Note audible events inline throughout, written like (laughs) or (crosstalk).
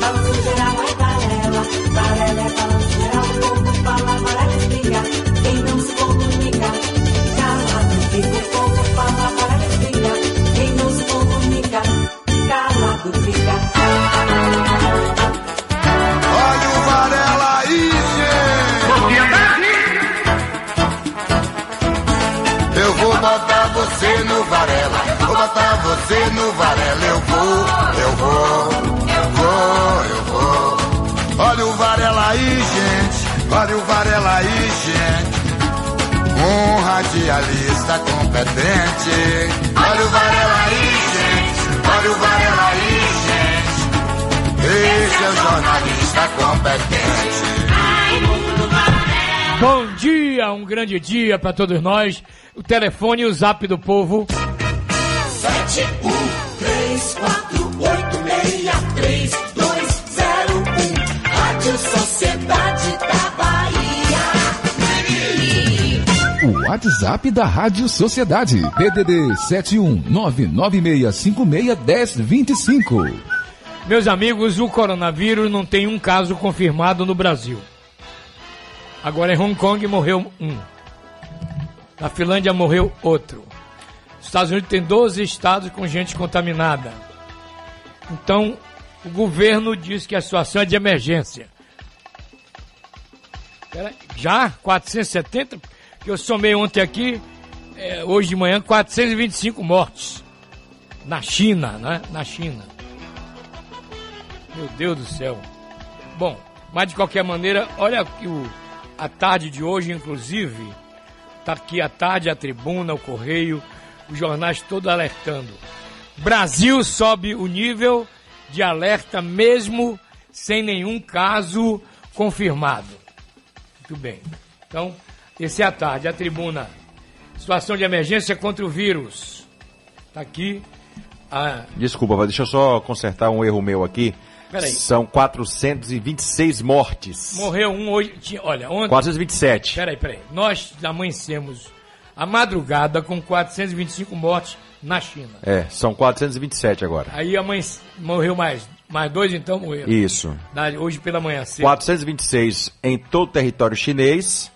balanço geral, vai Varela. Varela é balanço geral, o povo fala, Varela espinga. Quem não se comunica, calado fica. O povo fala, Varela espinga. Quem não se comunica, calado fica. Olha o Varela aí, gente! Eu vou botar você no Varela, vou botar você no Varela, eu vou, eu vou, eu vou, eu vou. Olha o Varela aí, gente. Olha o Varela aí, gente. Um radialista competente. Olha o Varela aí, gente. Olha o Varela aí, gente. Esse é o jornalista competente. Bom dia, um grande dia para todos nós. O telefone e o zap do povo. 7, 1, 3, 4, WhatsApp da Rádio Sociedade. DDD 71996561025. Meus amigos, o coronavírus não tem um caso confirmado no Brasil. Agora em Hong Kong morreu um. Na Finlândia morreu outro. Os Estados Unidos tem 12 estados com gente contaminada. Então, o governo diz que a situação é de emergência. Já? 470? Que eu somei ontem aqui, é, hoje de manhã, 425 mortes. Na China, né? Na China. Meu Deus do céu. Bom, mas de qualquer maneira, olha que o, a tarde de hoje, inclusive, tá aqui a tarde, a tribuna, o correio, os jornais todos alertando. Brasil sobe o nível de alerta mesmo sem nenhum caso confirmado. Muito bem. Então, esse é a tarde, a tribuna. Situação de emergência contra o vírus. Tá aqui a Desculpa, deixa eu só consertar um erro meu aqui. Peraí. São 426 mortes. Morreu um hoje. Olha, ontem. 427. Peraí, peraí. Nós amanhecemos a madrugada com 425 mortes na China. É, são 427 agora. Aí amanhã morreu mais. Mais dois então morreram. Isso. Da- Hoje pela manhã cedo. 426 em todo o território chinês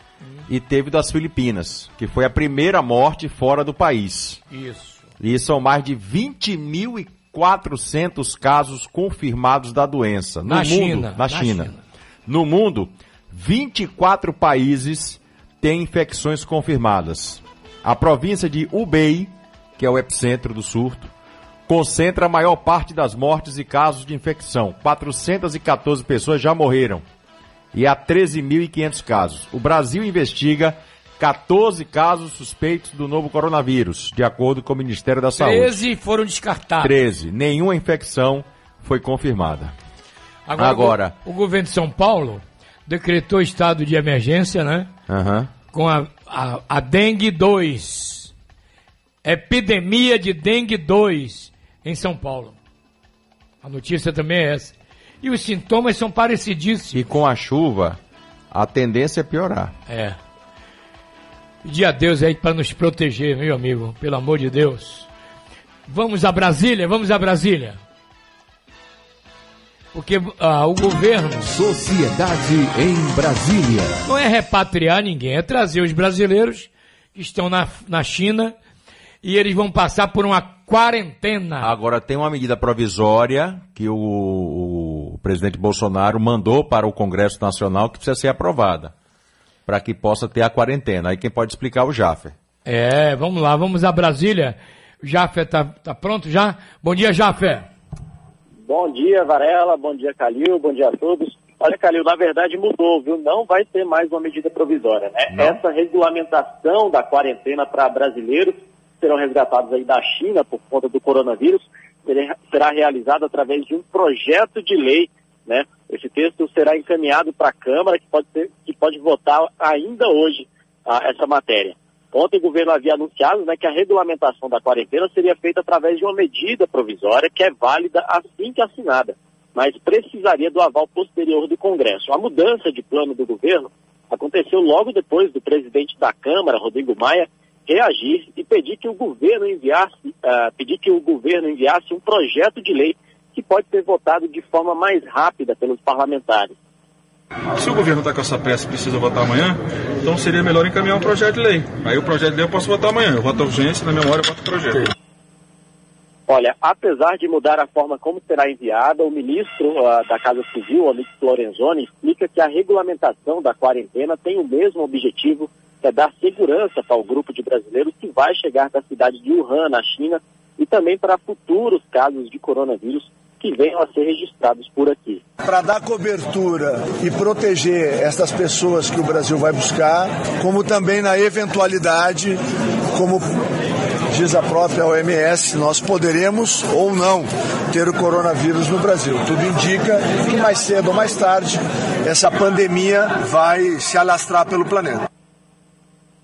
e teve das Filipinas, que foi a primeira morte fora do país. Isso. E são mais de 20.400 casos confirmados da doença. No Na mundo, China, Na, na China. China. No mundo, 24 países têm infecções confirmadas. A província de Hubei, que é o epicentro do surto, concentra a maior parte das mortes e casos de infecção. 414 pessoas já morreram. E há 13.500 casos. O Brasil investiga 14 casos suspeitos do novo coronavírus, de acordo com o Ministério da Saúde. 13 foram descartados. 13. Nenhuma infecção foi confirmada. Agora, Agora. O, o governo de São Paulo decretou estado de emergência, né? Com a, a, a dengue 2. Epidemia de dengue 2 em São Paulo. A notícia também é essa. E os sintomas são parecidíssimos. E com a chuva, a tendência é piorar. É. Pedir a Deus aí para nos proteger, meu amigo, pelo amor de Deus. Vamos a Brasília, vamos a Brasília. Porque ah, o governo Sociedade em Brasília. não é repatriar ninguém, é trazer os brasileiros que estão na, na China e eles vão passar por uma quarentena. Agora tem uma medida provisória que o, o presidente Bolsonaro mandou para o Congresso Nacional que precisa ser aprovada. Para que possa ter a quarentena. Aí quem pode explicar é o Jaffer. É, vamos lá, vamos a Brasília. O Jafé tá, tá pronto já? Bom dia, Jafé. Bom dia, Varela. Bom dia, Calil. Bom dia a todos. Olha, Calil, na verdade mudou, viu? Não vai ter mais uma medida provisória, né? Essa regulamentação da quarentena para brasileiros que serão resgatados aí da China por conta do coronavírus será- realizada através de um projeto de lei, né? Esse texto será encaminhado para a Câmara, que pode, que pode votar ainda hoje ah, essa matéria. Ontem o governo havia anunciado né, que a regulamentação da quarentena seria feita através de uma medida provisória que é válida assim que assinada, mas precisaria do aval posterior do Congresso. A mudança de plano do governo aconteceu logo depois do presidente da Câmara, Rodrigo Maia, reagir e pedir que o governo enviasse, ah, pedir que o governo enviasse um projeto de lei que pode ser votado de forma mais rápida pelos parlamentares. Se o governo está com essa pressa e precisa votar amanhã, então seria melhor encaminhar um projeto de lei. Aí o projeto de lei eu posso votar amanhã. Eu voto a urgência, na memória eu voto o projeto. Olha, apesar de mudar a forma como será enviada, o ministro uh, da Casa Civil, Onyx Lorenzoni, explica que a regulamentação da quarentena tem o mesmo objetivo, é dar segurança para o grupo de brasileiros que vai chegar da cidade de Wuhan, na China, e também para futuros casos de coronavírus que venham a ser registrados por aqui. Para dar cobertura e proteger essas pessoas que o Brasil vai buscar, como também na eventualidade, como diz a própria OMS, nós poderemos ou não ter o coronavírus no Brasil. Tudo indica que mais cedo ou mais tarde essa pandemia vai se alastrar pelo planeta.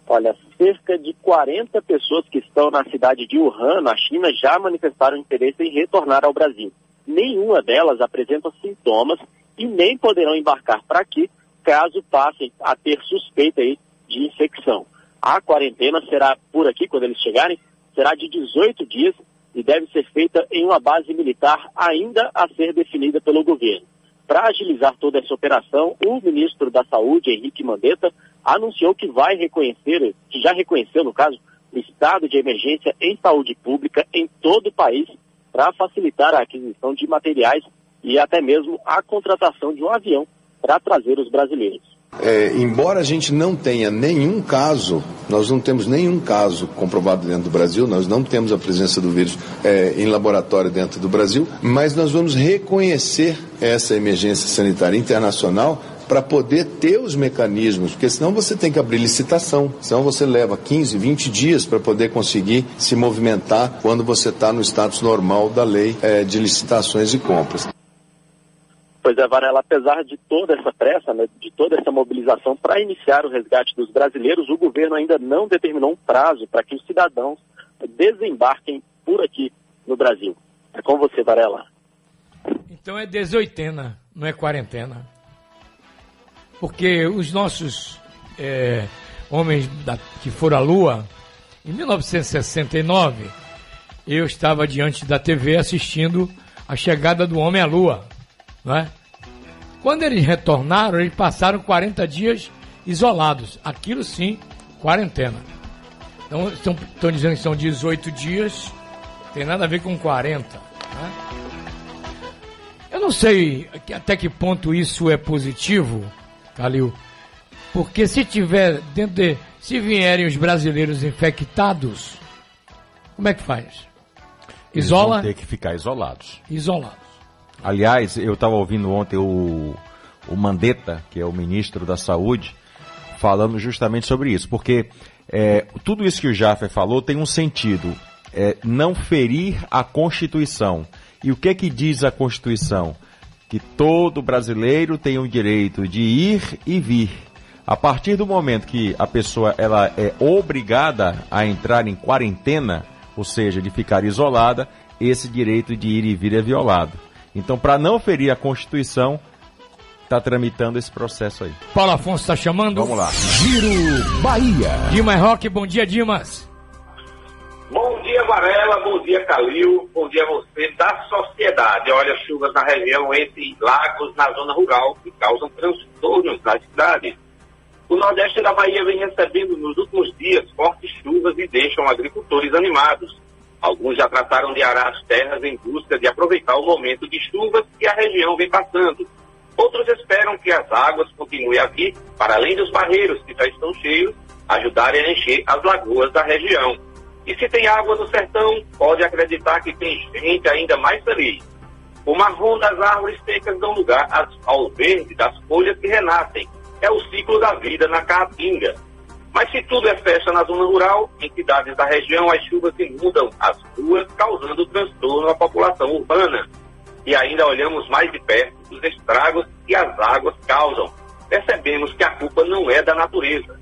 Olha, cerca de 40 pessoas que estão na cidade de Wuhan, na China, já manifestaram interesse em retornar ao Brasil nenhuma delas apresenta sintomas e nem poderão embarcar para aqui caso passem a ter suspeita aí de infecção. A quarentena será por aqui, quando eles chegarem, será de 18 dias e deve ser feita em uma base militar ainda a ser definida pelo governo. Para agilizar toda essa operação, o ministro da Saúde, Henrique Mandetta, anunciou que vai reconhecer, que já reconheceu, no caso, o estado de emergência em saúde pública em todo o país para facilitar a aquisição de materiais e até mesmo a contratação de um avião para trazer os brasileiros. É, embora a gente não tenha nenhum caso, nós não temos nenhum caso comprovado dentro do Brasil, nós não temos a presença do vírus é, em laboratório dentro do Brasil, mas nós vamos reconhecer essa emergência sanitária internacional para poder ter os mecanismos, porque senão você tem que abrir licitação, senão você leva 15, 20 dias para poder conseguir se movimentar quando você está no status normal da lei é, de licitações e compras. Pois é, Varela, apesar de toda essa pressa, né, de toda essa mobilização para iniciar o resgate dos brasileiros, o governo ainda não determinou um prazo para que os cidadãos desembarquem por aqui no Brasil. É com você, Varela. Então é desoitena, não é quarentena porque os nossos é, homens da, que foram à Lua, em 1969, eu estava diante da TV assistindo a chegada do homem à Lua. Não é? Quando eles retornaram, eles passaram 40 dias isolados. Aquilo sim, quarentena. Então, estão, estão dizendo que são 18 dias, tem nada a ver com 40. Né? Eu não sei até que ponto isso é positivo Calil. Porque se tiver dentro de. Se vierem os brasileiros infectados, como é que faz? Isola? Eles vão ter que ficar isolados. Isolados. Aliás, eu estava ouvindo ontem o, o Mandetta, que é o ministro da Saúde, falando justamente sobre isso. Porque é, tudo isso que o Jaffer falou tem um sentido. É, não ferir a Constituição. E o que é que diz a Constituição? Que todo brasileiro tem o direito de ir e vir. A partir do momento que a pessoa ela é obrigada a entrar em quarentena, ou seja, de ficar isolada, esse direito de ir e vir é violado. Então, para não ferir a Constituição, está tramitando esse processo aí. Paulo Afonso está chamando? Vamos lá. Giro Bahia. Dimas Roque, bom dia, Dimas. Varela. Bom dia, Calil. Bom dia a você da sociedade. Olha, chuvas na região entre lagos na zona rural que causam transtornos nas cidades. O Nordeste da Bahia vem recebendo nos últimos dias fortes chuvas e deixam agricultores animados. Alguns já trataram de arar as terras em busca de aproveitar o momento de chuvas que a região vem passando. Outros esperam que as águas continuem a vir, para além dos barreiros que já estão cheios, ajudarem a encher as lagoas da região. E se tem água no sertão, pode acreditar que tem gente ainda mais feliz. O marrom das árvores secas dão lugar ao verde das folhas que renascem. É o ciclo da vida na caatinga. Mas se tudo é festa na zona rural, em cidades da região as chuvas inundam as ruas, causando transtorno à população urbana. E ainda olhamos mais de perto os estragos que as águas causam. Percebemos que a culpa não é da natureza.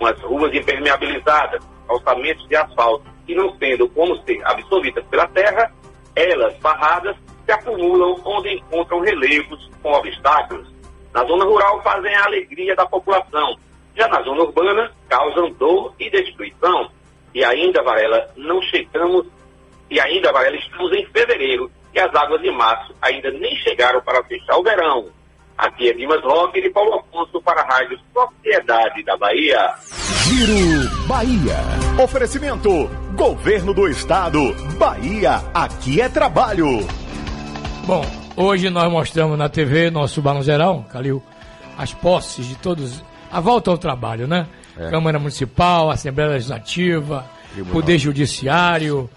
Com as ruas impermeabilizadas, calçamentos de asfalto e não tendo como ser absorvidas pela terra, elas, barradas, se acumulam onde encontram relevos com obstáculos. Na zona rural fazem a alegria da população, já na zona urbana causam dor e destruição. E ainda, Varela, não chegamos, e ainda, Varela, estamos em fevereiro, e as águas de março ainda nem chegaram para fechar o verão. Aqui é Dimas Roque e Paulo Afonso para a Rádio Sociedade da Bahia. Giro Bahia. Oferecimento: Governo do Estado. Bahia, aqui é trabalho. Bom, hoje nós mostramos na TV, nosso Balão Geral, Calil, as posses de todos. A volta ao trabalho, né? É. Câmara Municipal, Assembleia Legislativa, Tribunal. Poder Judiciário,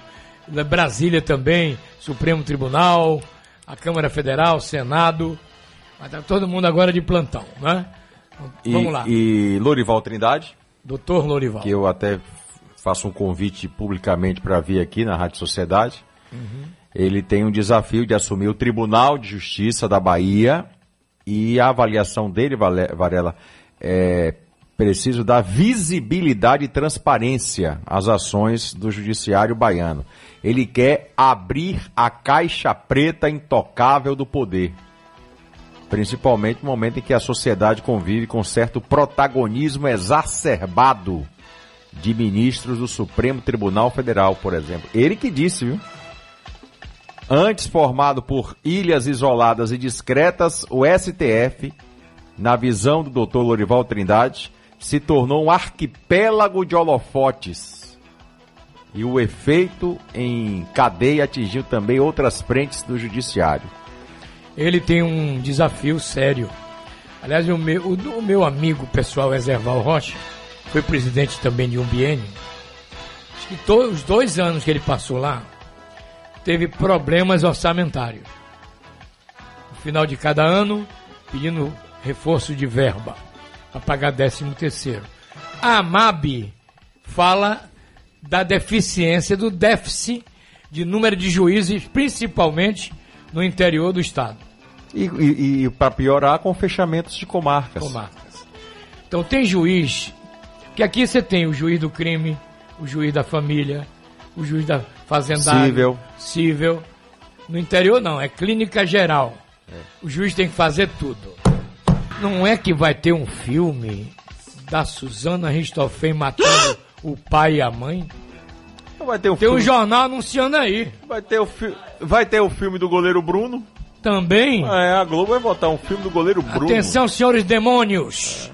Brasília também, Supremo Tribunal, a Câmara Federal, Senado. Mas tá todo mundo agora de plantão, né? E, Vamos lá. E Lorival Trindade, Doutor Lorival. que eu até faço um convite publicamente para vir aqui na Rádio Sociedade. Ele tem um desafio de assumir o Tribunal de Justiça da Bahia e a avaliação dele, Varela, é preciso dar visibilidade e transparência às ações do Judiciário baiano. Ele quer abrir a caixa preta intocável do poder. Principalmente no momento em que a sociedade convive com certo protagonismo exacerbado de ministros do Supremo Tribunal Federal, por exemplo. Ele que disse, viu? Antes formado por ilhas isoladas e discretas, o STF, na visão do Dr. Lorival Trindade, se tornou um arquipélago de holofotes. E o efeito em cadeia atingiu também outras frentes do judiciário. Ele tem um desafio sério. Aliás, o meu, o, o meu amigo pessoal, Ezerval Rocha, foi presidente também de um biênio. Acho que to- os dois anos que ele passou lá, teve problemas orçamentários. No final de cada ano, pedindo reforço de verba para pagar 13 terceiro. A AMAB fala da deficiência, do déficit de número de juízes, principalmente no interior do estado. E, e, e para piorar, com fechamentos de comarcas. comarcas. Então tem juiz, que aqui você tem o juiz do crime, o juiz da família, o juiz da fazendário, Cível. cível. No interior não, é clínica geral. O juiz tem que fazer tudo. Não é que vai ter um filme da Suzana Ristoffen matando o pai e a mãe? Vai ter, o Tem um filme, jornal anunciando aí. vai, ter o fi- vai ter o filme do goleiro Bruno. Também. É, a Globo vai botar um filme do goleiro Bruno. Atenção, senhores demônios!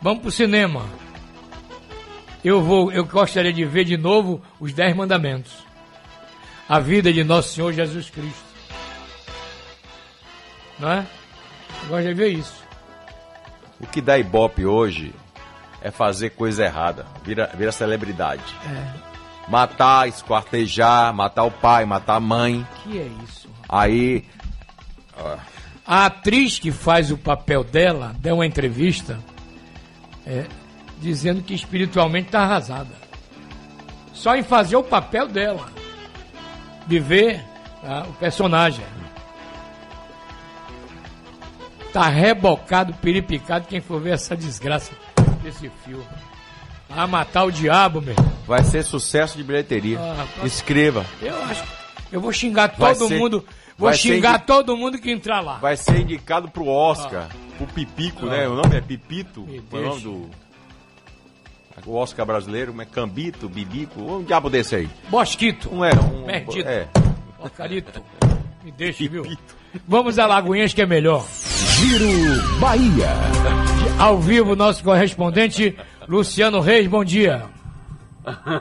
Vamos pro cinema. Eu vou, eu gostaria de ver de novo os Dez Mandamentos. A vida de nosso Senhor Jesus Cristo. Não é? Eu gosto de ver isso. O que dá ibope hoje é fazer coisa errada. Vira, vira celebridade. Matar, esquartejar, matar o pai, matar a mãe. Que é isso? Aí. A atriz que faz o papel dela deu uma entrevista é, dizendo que espiritualmente está arrasada. Só em fazer o papel dela. Viver tá, o personagem. Tá rebocado, piripicado quem for ver essa desgraça desse filme. Ah, matar o diabo, meu. Vai ser sucesso de bilheteria. Ah. Escreva. Eu acho. Eu vou xingar Vai todo ser- mundo. Vou xingar indi- todo mundo que entrar lá. Vai ser indicado pro Oscar. O Pipico, Ah. né? O nome é Pipito. Me Qual é o nome do. O Oscar brasileiro, como é Cambito, Bibico, um diabo desse aí. Bosquito. Um é, um. Perdido. É. Porcarito. Me deixa, viu? Vamos a Lagoinhas que é melhor. Giro Bahia. Ao vivo, nosso correspondente Luciano Reis, bom dia.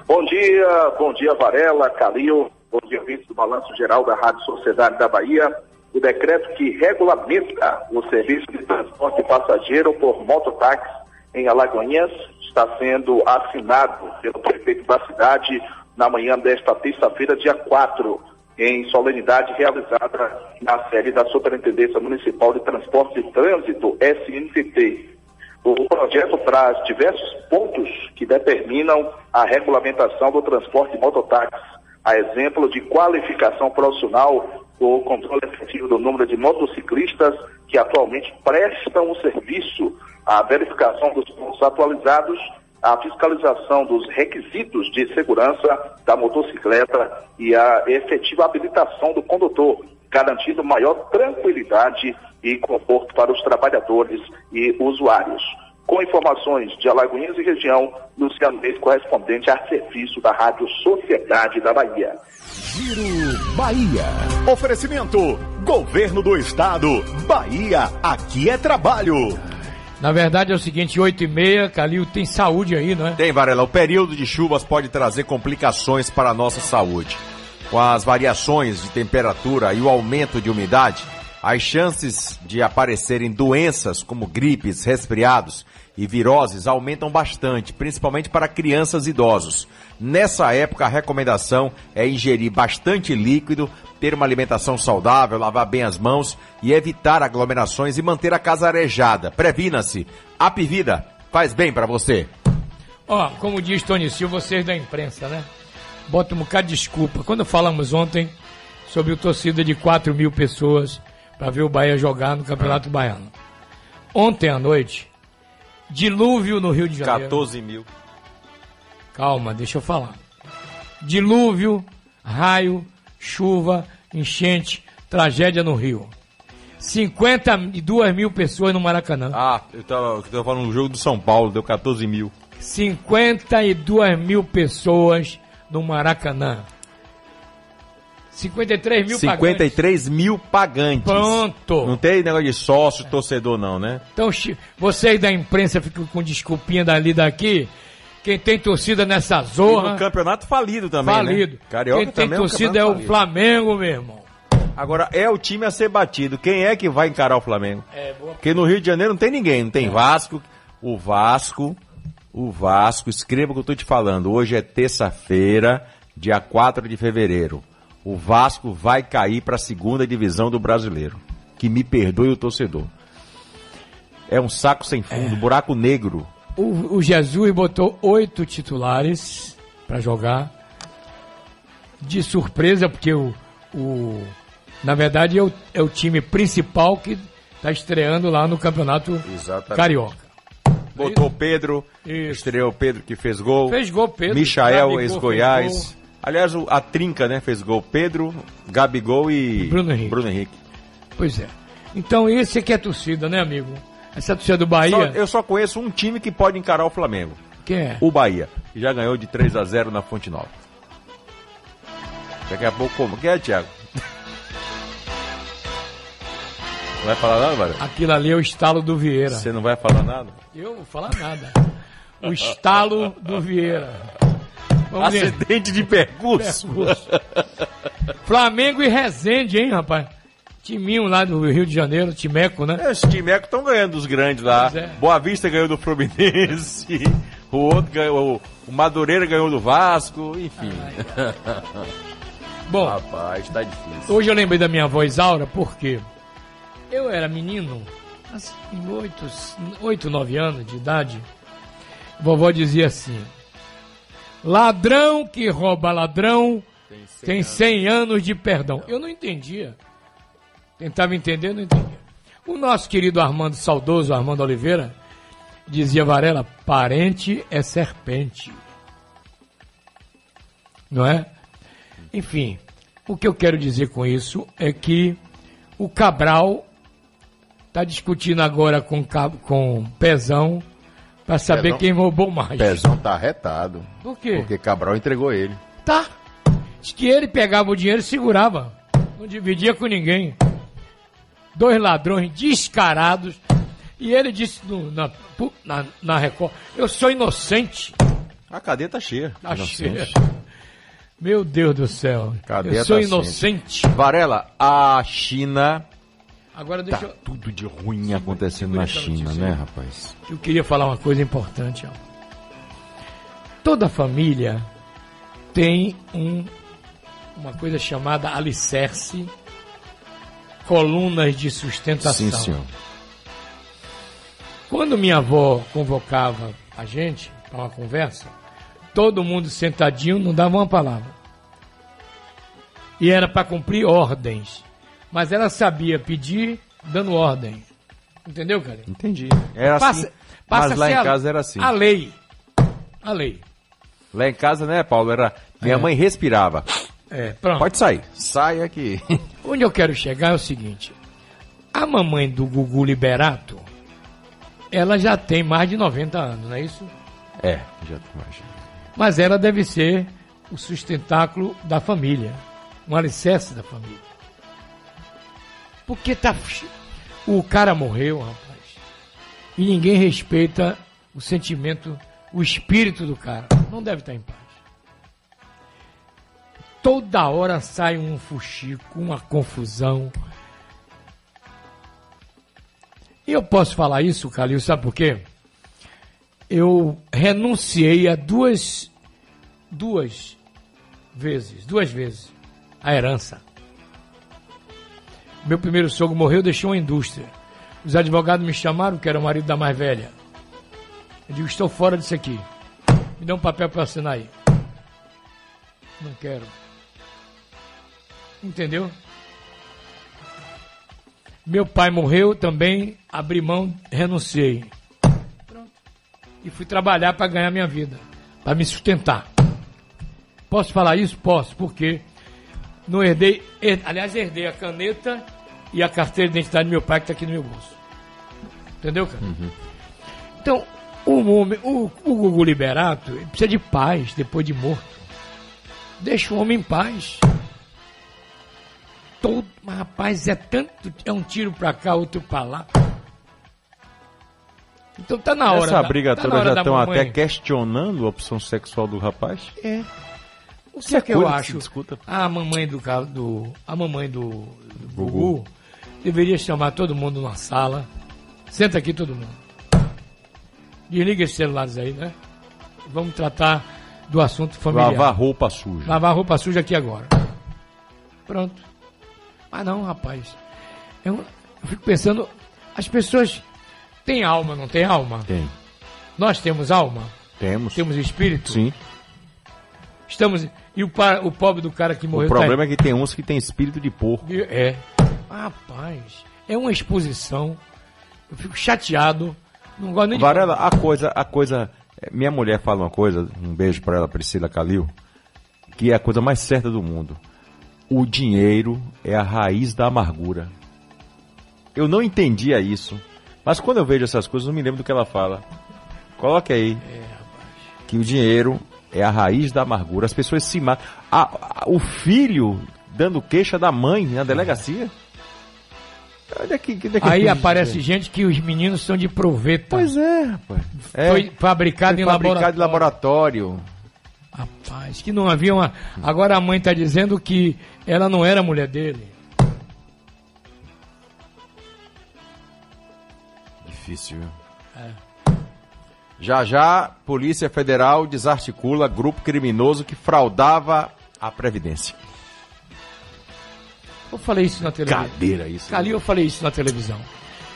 Bom dia, bom dia Varela, Calil, bom dia ouvintes do Balanço Geral da Rádio Sociedade da Bahia. O decreto que regulamenta o serviço de transporte passageiro por mototáxi em Alagoinhas está sendo assinado pelo prefeito da cidade na manhã desta terça-feira, dia 4, em solenidade realizada na sede da Superintendência Municipal de Transporte e Trânsito, SNTT. O projeto traz diversos pontos que determinam a regulamentação do transporte mototáxi, a exemplo de qualificação profissional, o controle efetivo do número de motociclistas que atualmente prestam o serviço, a verificação dos pontos atualizados, a fiscalização dos requisitos de segurança da motocicleta e a efetiva habilitação do condutor, garantindo maior tranquilidade e conforto para os trabalhadores e usuários. Com informações de Alagoinhas e região, Luciano Reis, correspondente a serviço da Rádio Sociedade da Bahia. Giro Bahia. Oferecimento: Governo do Estado. Bahia, aqui é trabalho. Na verdade é o seguinte, 8 e meia, Calil tem saúde aí, não é? Tem, Varela. O período de chuvas pode trazer complicações para a nossa saúde. Com as variações de temperatura e o aumento de umidade, as chances de aparecerem doenças como gripes, resfriados e viroses aumentam bastante, principalmente para crianças e idosos. Nessa época, a recomendação é ingerir bastante líquido, ter uma alimentação saudável, lavar bem as mãos e evitar aglomerações e manter a casa arejada. Previna-se. Apivida faz bem para você. Ó, como diz Tony Silva, vocês da imprensa, né? Bota um bocado de desculpa. Quando falamos ontem sobre o torcida de 4 mil pessoas para ver o Bahia jogar no Campeonato Baiano. Ontem à noite, dilúvio no Rio de Janeiro. 14 mil. Calma, deixa eu falar. Dilúvio, raio, chuva, enchente, tragédia no Rio. 52 mil pessoas no Maracanã. Ah, eu tava, eu tava falando no jogo do São Paulo, deu 14 mil. 52 mil pessoas no Maracanã. 53 mil 53 mil pagantes. Pronto. Não tem negócio de sócio, torcedor, não, né? Então, vocês da imprensa ficam com desculpinha dali e daqui. Quem tem torcida nessa E zorra, no campeonato falido também, falido. né? Carioca Quem tem também é um torcida é o. Flamengo, meu irmão. Agora, é o time a ser batido. Quem é que vai encarar o Flamengo? É, boa. Porque no Rio de Janeiro não tem ninguém. Não tem Vasco. O Vasco, o Vasco, escreva o que eu tô te falando. Hoje é terça-feira, dia 4 de fevereiro. O Vasco vai cair para a segunda divisão do brasileiro. Que me perdoe o torcedor. É um saco sem fundo, buraco negro. O, o Jesus botou oito titulares para jogar. De surpresa, porque o, o na verdade é o, é o time principal que está estreando lá no campeonato Exatamente. carioca. Botou Pedro, Isso. estreou Pedro que fez gol. Fez gol, Pedro. Michael, ex-Goiás. Aliás, a trinca, né, fez gol. Pedro, Gabigol e Bruno Henrique. Bruno Henrique. Pois é. Então esse aqui é a torcida, né, amigo? Essa torcida do Só- Bahia. eu só conheço um time que pode encarar o Flamengo. Quem é? O Bahia. Que já ganhou de 3 a 0 na Fonte Nova. Daqui a pouco como? Quem é, Thiago? Não vai falar nada, Mário? Aquilo ali é o estalo do Vieira. Você não vai falar nada? Eu não vou falar nada. O estalo do Vieira. Vamos ver. Acidente de percurso. Percurso. Flamengo e Resende, hein, rapaz? Timinho lá do Rio de Janeiro, Timeco, né? É, Os timecos estão ganhando dos grandes lá. É. Boa Vista ganhou do Fluminense. (laughs) O outro ganhou. O Madureira ganhou do Vasco. Enfim. (laughs) Bom, Rapaz, tá difícil. hoje eu lembrei da minha voz Aura porque eu era menino, assim, oito, oito, nove anos de idade. Vovó dizia assim: ladrão que rouba ladrão tem 100 anos de perdão. Eu não entendia. Tentava entender, não entendia. O nosso querido Armando saudoso, Armando Oliveira, dizia Varela, parente é serpente. Não é? Enfim, o que eu quero dizer com isso é que o Cabral está discutindo agora com, com Pezão para saber Pezão? quem roubou mais. Pezão tá arretado. Por quê? Porque Cabral entregou ele. Tá. Diz que ele pegava o dinheiro e segurava. Não dividia com ninguém. Dois ladrões descarados. E ele disse no- na, na, na Record: Eu sou inocente. A cadeia tá cheia. Tá Inocente. cheio. Meu Deus do céu. Cadeia eu sou tá inocente. Varela, a China. Agora Tá eu. tudo de ruim acontecendo na China, né, rapaz? Eu queria falar uma coisa importante. Ó. Toda família tem um, uma coisa chamada alicerce, colunas de sustentação. Sim, senhor. Quando minha avó convocava a gente para uma conversa, todo mundo sentadinho, não dava uma palavra. E era para cumprir ordens. Mas ela sabia pedir dando ordem. Entendeu, cara? Entendi. Era Passa- assim. passa mas lá em a- casa era assim. A lei. A lei. Lá em casa, né, Paulo? Era. Minha É. mãe respirava. É, pronto. Pode sair. Sai aqui. (laughs) Onde eu quero chegar é o seguinte. A mamãe do Gugu Liberato, ela já tem mais de 90 anos, não é isso? É, já tô imaginando. Mas ela deve ser o sustentáculo da família, um alicerce da família. Porque tá. O cara morreu, rapaz. E ninguém respeita o sentimento, o espírito do cara. Não deve estar em paz. Toda hora sai um fuxico, uma confusão. E eu posso falar isso, Calil, sabe por quê? Eu renunciei a duas, duas vezes, duas vezes, a herança. Meu primeiro sogro morreu, deixou uma indústria. Os advogados me chamaram, que era o marido da mais velha. Eu digo, estou fora disso aqui. Me dá um papel para assinar aí. Não quero. Entendeu? Meu pai morreu também, abri mão, renunciei. Pronto. E fui trabalhar para ganhar minha vida, para me sustentar. Posso falar isso? Posso, porque não herdei, her- aliás, herdei a caneta e a carteira de identidade do meu pai que está aqui no meu bolso. Entendeu, cara? Então, o, homem, o, o Gugu Liberato precisa de paz depois de morto. Deixa o homem em paz. Todo, mas rapaz, é tanto, é um tiro pra cá, outro pra lá. Então tá na hora. Essa da- briga tá toda já estão mamãe. até questionando a opção sexual do rapaz? É. O que Isso é é que eu que acho? discuta. A mamãe do, do a mamãe do, do Gugu deveria chamar todo mundo numa sala. Senta aqui todo mundo. Desliga esses celulares aí, né? Vamos tratar do assunto familiar. Lavar roupa suja. Lavar roupa suja aqui agora. Pronto. Mas não, rapaz. Eu, eu fico pensando, as pessoas têm alma, não têm alma? Tem. Nós temos alma? Temos. Temos espírito? Sim. Estamos. E o, o pobre do cara que morreu O problema é que tem uns que tem espírito de porco. é. Rapaz, é uma exposição. Eu fico chateado. Não gosto nem de. Varela, a coisa, a coisa. eh, Minha mulher fala uma coisa, um beijo pra ela, Priscila Calil, que é a coisa mais certa do mundo. O dinheiro é a raiz da amargura. Eu não entendia isso, mas quando eu vejo essas coisas, eu me lembro do que ela fala. Coloque aí. Que o dinheiro é a raiz da amargura. As pessoas se matam. O filho dando queixa da mãe na delegacia. Aí aparece gente que os meninos são de proveta. Pois é, rapaz. É. Foi fabricado Foi em fabricado laboratório. em laboratório. Rapaz, que não havia uma. Agora a mãe está dizendo que ela não era mulher dele. Difícil, viu? É. Já já, Polícia Federal desarticula grupo criminoso que fraudava a Previdência. Eu falei isso na televisão. Cadeira isso. Ali eu falei isso na televisão.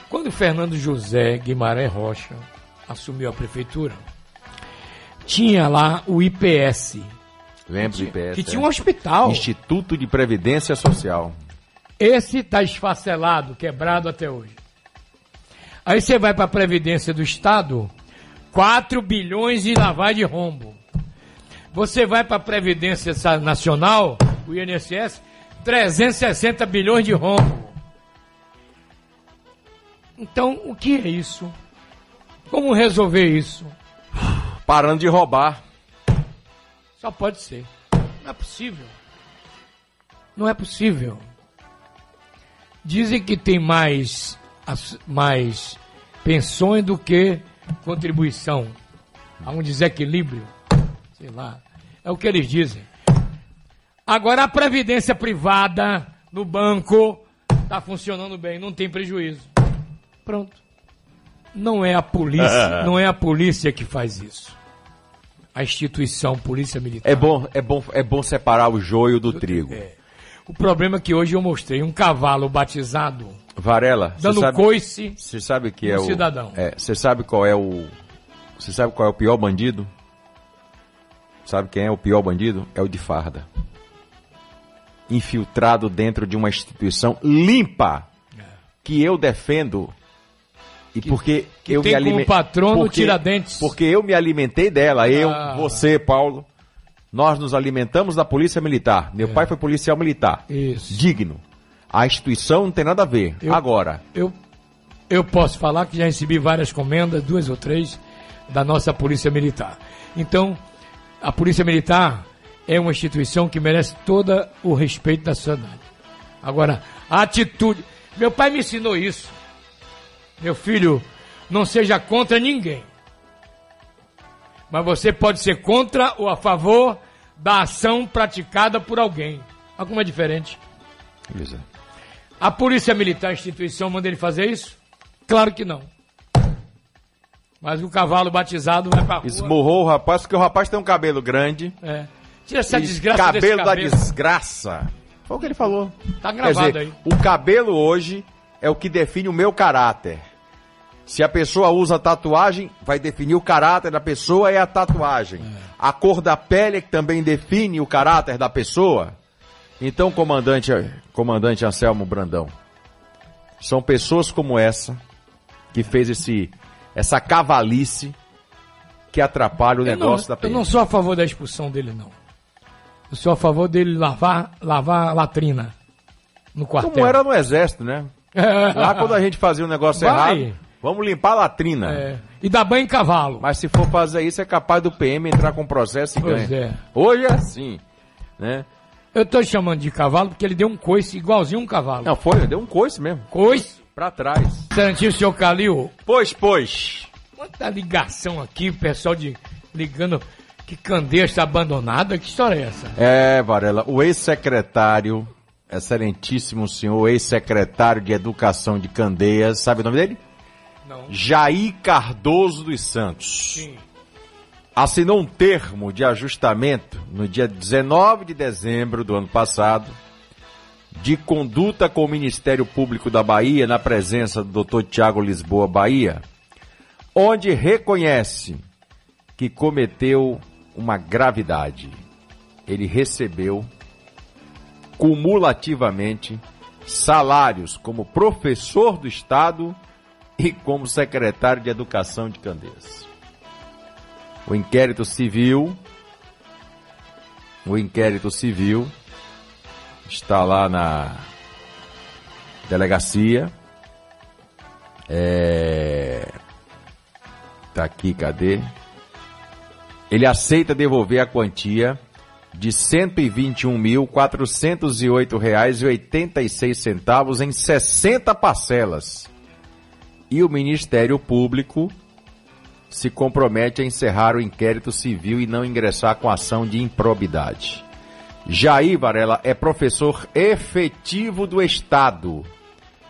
Quando o Fernando José Guimarães Rocha assumiu a prefeitura, tinha lá o IPS, Lembra do IPS? que é? tinha um hospital. Instituto de Previdência Social. Esse está esfacelado, quebrado até hoje. Aí você vai para a Previdência do Estado, 4 bilhões e lá vai de rombo. Você vai para a Previdência Nacional, o INSS, 360 bilhões de rombo. Então, o que é isso? Como resolver isso? Parando de roubar. Só pode ser. Não é possível. Não é possível. Dizem que tem mais, mais pensões do que contribuição. Há um desequilíbrio. Sei lá. É o que eles dizem. Agora a previdência privada no banco está funcionando bem, não tem prejuízo. Pronto. Não é a polícia, (laughs) não é a polícia que faz isso. A instituição Polícia Militar. É bom, é bom, é bom separar o joio do trigo. É. O problema é que hoje eu mostrei um cavalo batizado Varela, dando sabe, coice. você sabe que é o cidadão. É, você sabe qual é o Você sabe qual é o pior bandido? Sabe quem é o pior bandido? É o de farda. Infiltrado dentro de uma instituição limpa que eu defendo e porque que eu me alimentei patrono o Tiradentes. Porque eu me alimentei dela, eu, Ah. você, Paulo, nós nos alimentamos da Polícia Militar. Meu pai foi policial militar. É. Isso. Digno. A instituição não tem nada a ver. Eu- Agora, Eu, eu posso falar que já recebi várias comendas, duas ou três, da nossa Polícia Militar. Então, a Polícia Militar é uma instituição que merece todo o respeito da sociedade. Agora, a atitude. Meu pai me ensinou isso. Meu filho, não seja contra ninguém. Mas você pode ser contra ou a favor da ação praticada por alguém. Alguma diferente? É. A Polícia Militar, a instituição, manda ele fazer isso? Claro que não. Mas o cavalo batizado vai pra rua. Esmurrou o rapaz, porque o rapaz tem um cabelo grande. É. Tira essa E desgraça cabelo desse da cabelo. desgraça. Foi o que ele falou. Tá Quer gravado dizer, aí. o cabelo hoje é o que define o meu caráter. Se a pessoa usa tatuagem, vai definir o caráter da pessoa é a tatuagem. A cor da pele é que também define o caráter da pessoa. Então, comandante, comandante Anselmo Brandão, são pessoas como essa que fez esse essa cavalice que atrapalha o Eu não, negócio da eu PM. não sou a favor da expulsão dele, não. Eu sou a favor dele lavar, lavar a latrina no quartel. Como era no exército, né? (laughs) Lá quando a gente fazia um negócio Vai. errado, vamos limpar a latrina. É. E dar banho em cavalo. Mas se for fazer isso, é capaz do PM entrar com processo e Pois é. Hoje é assim, né? Eu tô chamando de cavalo porque ele deu um coice igualzinho um cavalo. Não, foi, deu um coice mesmo. Coice? Pra trás. Santinho, senhor Calil. Pois, pois. Quanta ligação aqui, o pessoal de ligando que Candeia está abandonada. Que história é essa? É, Varela, o ex-secretário, excelentíssimo senhor, ex-secretário de Educação de Candeias, sabe o nome dele? Não. Jair Cardoso dos Santos. Sim. assinou um termo de ajustamento no dia 19 de dezembro do ano passado, de conduta com o Ministério Público da Bahia, na presença do Dr. Tiago Lisboa Bahia, onde reconhece que cometeu uma gravidade. Ele recebeu cumulativamente salários como professor do Estado e como secretário de Educação de Candeias. O inquérito civil, o inquérito civil está lá na delegacia. É... Tá aqui, cadê? Ele aceita devolver a quantia de R$ 121.408,86 em 60 parcelas. E o Ministério Público se compromete a encerrar o inquérito civil e não ingressar com ação de improbidade. Jair Varela é professor efetivo do Estado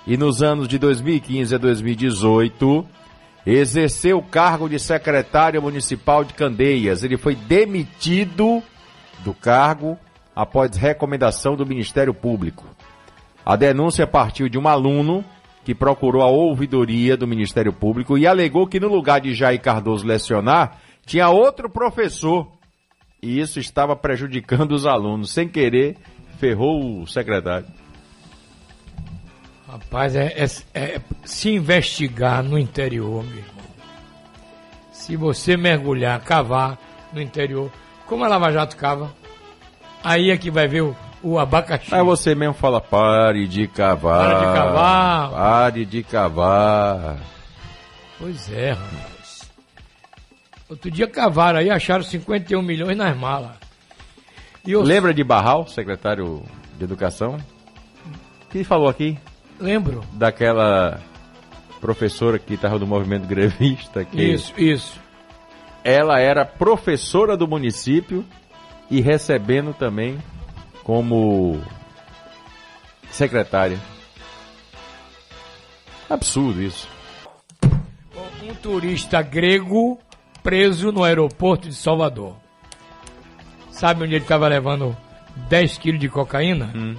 e nos anos de 2015 a 2018 exerceu o cargo de secretário municipal de Candeias. Ele foi demitido do cargo após recomendação do Ministério Público. A denúncia partiu de um aluno que procurou a ouvidoria do Ministério Público e alegou que no lugar de Jair Cardoso lecionar, tinha outro professor. E isso estava prejudicando os alunos. Sem querer, ferrou o secretário. Rapaz, é, é- é se investigar no interior, meu irmão. Se você mergulhar, cavar no interior, como a Lava Jato cava, aí é que vai ver o, o abacaxi. Aí você mesmo fala, pare de cavar. Para de cavar. Pare de cavar. Pois é, rapaz. Outro dia cavaram aí, acharam 51 milhões nas malas. Eu Lembra de Barral, secretário de Educação? Que falou aqui lembro. daquela professora que estava do movimento grevista. Que Isso, isso. Ela era professora do município e recebendo também como secretária. Absurdo isso. Um turista grego preso no aeroporto de Salvador. Sabe onde ele estava levando 10 quilos de cocaína? Hum.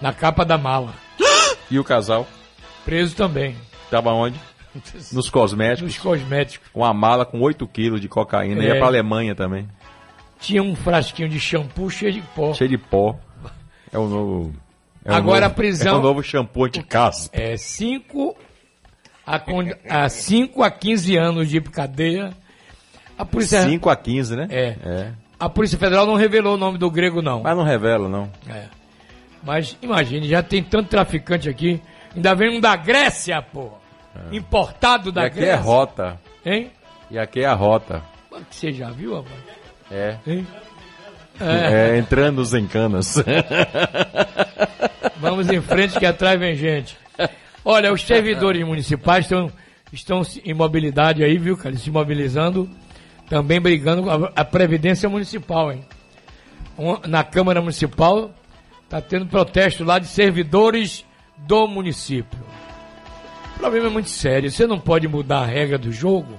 Na capa da mala. E o casal Preso também. estava onde? (laughs) Nos cosméticos. Nos cosméticos. Com a mala com 8 quilos de cocaína. É. Ia pra Alemanha também. Tinha um frasquinho de shampoo cheio de pó. Cheio de pó. É o novo. é o Agora novo- a prisão- É o novo shampoo anti-caspa. É 5 a, a 5 a 15 anos de cadeia. A polícia, 5 a 15, né? É. é. a polícia Federal não revelou o nome do grego, não. Mas não revela, não. É. Mas imagine, já tem tanto traficante aqui. Ainda vem um da Grécia, pô. importado da e aqui é Grécia. rota. Hein? E aqui é a rota. Você já viu, rapaz? É. Hein? É, entrando sem canas. (laughs) Vamos em frente que atrás vem gente. Olha, os servidores municipais estão, estão em mobilidade aí, viu, cara? Se mobilizando, também brigando com a, a Previdência Municipal, hein? Um- na Câmara Municipal está tendo protesto lá de servidores do município. O problema é muito sério. Você não pode mudar a regra do jogo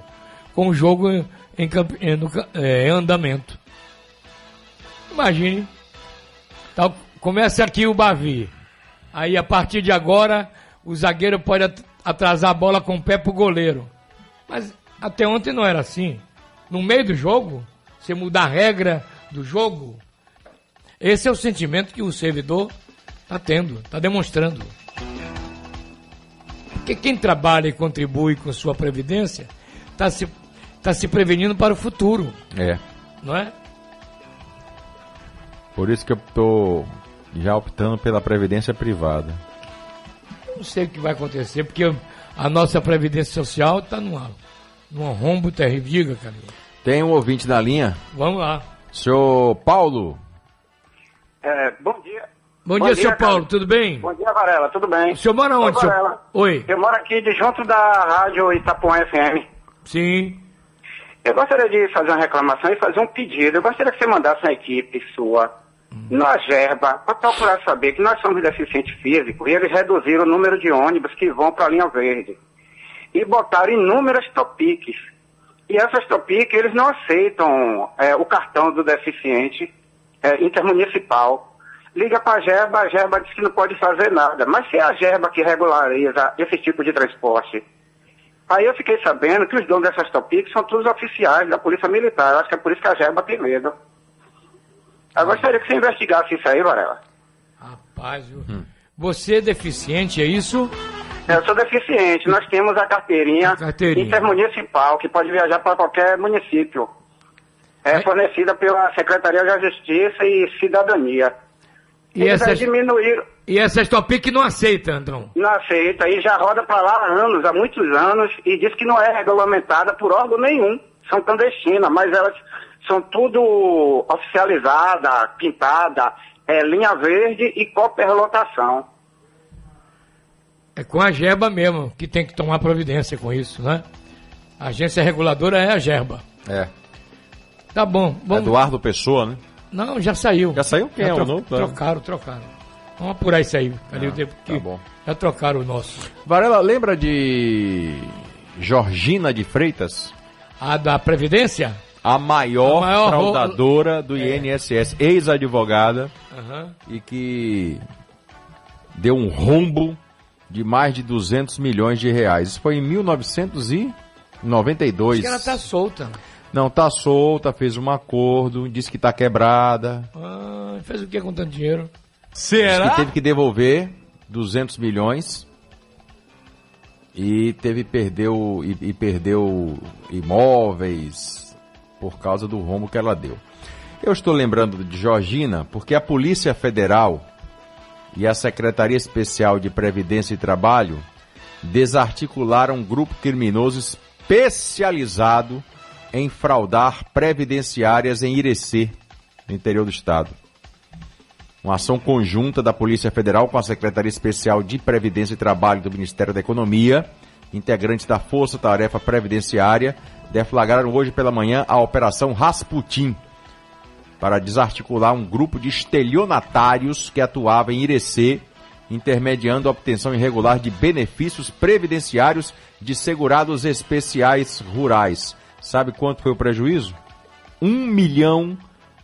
com o jogo em, em é, em andamento. Imagine. Tá, começa aqui o Bavi. Aí a partir de agora, o zagueiro pode at- atrasar a bola com o pé pro goleiro. Mas até ontem não era assim. No meio do jogo, você mudar a regra do jogo. Esse é o sentimento que o servidor está tendo, está demonstrando. Porque quem trabalha e contribui com sua previdência está se, tá se prevenindo para o futuro, É. não é? Por isso que eu tô já optando pela previdência privada. Não sei o que vai acontecer, porque a nossa Previdência Social está num, num rombo terrível. Diga, cara. Tem um ouvinte na linha. Vamos lá. Senhor Paulo. É, bom dia. Bom, Bom dia, dia, senhor cara. Paulo, tudo bem? Bom dia, Varela, tudo bem? O senhor mora onde, Ô, senhor? Oi. Eu moro aqui de junto da rádio Itapuã FM. Sim. Eu gostaria de fazer uma reclamação e fazer um pedido. Eu gostaria que você mandasse uma equipe sua na Gerba para procurar saber que nós somos deficientes físicos e eles reduziram o número de ônibus que vão para a linha verde. E botaram inúmeras topiques. E essas topiques, eles não aceitam é, o cartão do deficiente é, intermunicipal. Liga para a Gerba, a Gerba diz que não pode fazer nada. Mas se é a Gerba que regulariza esse tipo de transporte, Aí eu fiquei sabendo que os donos dessas topics são todos oficiais da Polícia Militar. Eu acho que é por isso que a Gerba tem medo. Eu gostaria que você investigasse isso aí, Varela. Rapaz, viu? Você é deficiente, é isso? Eu sou deficiente. Nós temos a carteirinha, carteirinha. intermunicipal, que pode viajar para qualquer município. É fornecida pela Secretaria da Justiça e Cidadania. E Eles essas, diminuíram, e essas topic não aceitam, então? não aceita, e já roda para lá há anos, há muitos anos, e diz que não é regulamentada por órgão nenhum. São clandestinas, mas elas são tudo oficializada, pintada, é, linha verde e coperlotação. É com a Gerba mesmo, que tem que tomar providência com isso, né? A agência reguladora é a Gerba. É. Tá bom, vamos... Eduardo Pessoa, né? Não, já saiu. Já saiu? Quem Já é o novo? Trocaram, trocaram. Vamos apurar isso aí. Cadê Ah, o tempo que tá bom. já trocaram o nosso. Varela, lembra de Georgina de Freitas? A da Previdência? A maior, A maior fraudadora do INSS, ex-advogada, Aham. e que deu um rombo de mais de 200 milhões de reais. Isso foi em 1992. Acho que ela tá solta. Não, tá solta, fez um acordo, disse que tá quebrada. Ah, fez o que com tanto dinheiro? Diz que teve que devolver 200 milhões e teve perdeu e, e perdeu imóveis por causa do rombo que ela deu. Eu estou lembrando de Georgina porque a Polícia Federal e a Secretaria Especial de Previdência e Trabalho desarticularam um grupo criminoso especializado em fraudar previdenciárias em Irecê, no interior do estado. Uma ação conjunta da Polícia Federal com a Secretaria Especial de Previdência e Trabalho do Ministério da Economia, integrantes da Força Tarefa Previdenciária, deflagraram hoje pela manhã a Operação Rasputin para desarticular um grupo de estelionatários que atuava em Irecê, intermediando a obtenção irregular de benefícios previdenciários de segurados especiais rurais. Sabe quanto foi o prejuízo? 1 milhão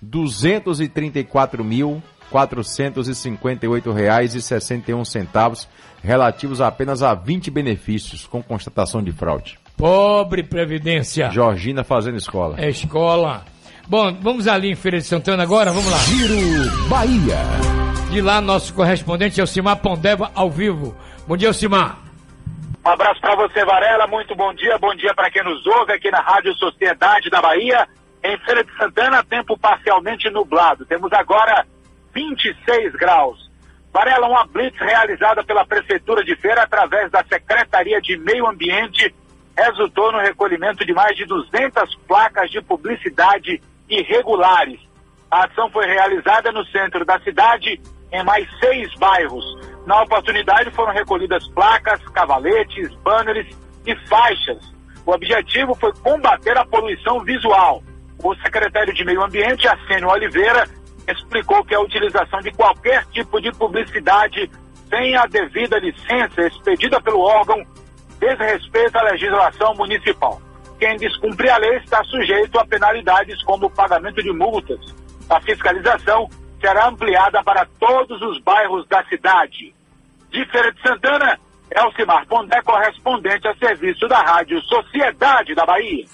234 mil 458 reais e 61 centavos relativos apenas a 20 benefícios com constatação de fraude. Pobre Previdência. Georgina fazendo escola. É escola. Bom, vamos ali em Feira de Santana agora, vamos lá. Giro Bahia. De lá, nosso correspondente Elcimar Pondeva, ao vivo. Bom dia, Elcimar. Abraço para você, Varela. Muito bom dia. Bom dia para quem nos ouve aqui na Rádio Sociedade da Bahia. Em Feira de Santana, tempo parcialmente nublado. Temos agora 26 graus. Varela, uma blitz realizada pela Prefeitura de Feira através da Secretaria de Meio Ambiente resultou no recolhimento de mais de 200 placas de publicidade irregulares. A ação foi realizada no centro da cidade, em mais seis bairros. Na oportunidade foram recolhidas placas, cavaletes, banners e faixas. O objetivo foi combater a poluição visual. O secretário de Meio Ambiente, Assênio Oliveira, explicou que a utilização de qualquer tipo de publicidade sem a devida licença expedida pelo órgão desrespeita a legislação municipal. Quem descumprir a lei está sujeito a penalidades como pagamento de multas. A fiscalização será ampliada para todos os bairros da cidade. De Feira de Santana, Elcimar Pondé, correspondente a serviço da Rádio Sociedade da Bahia.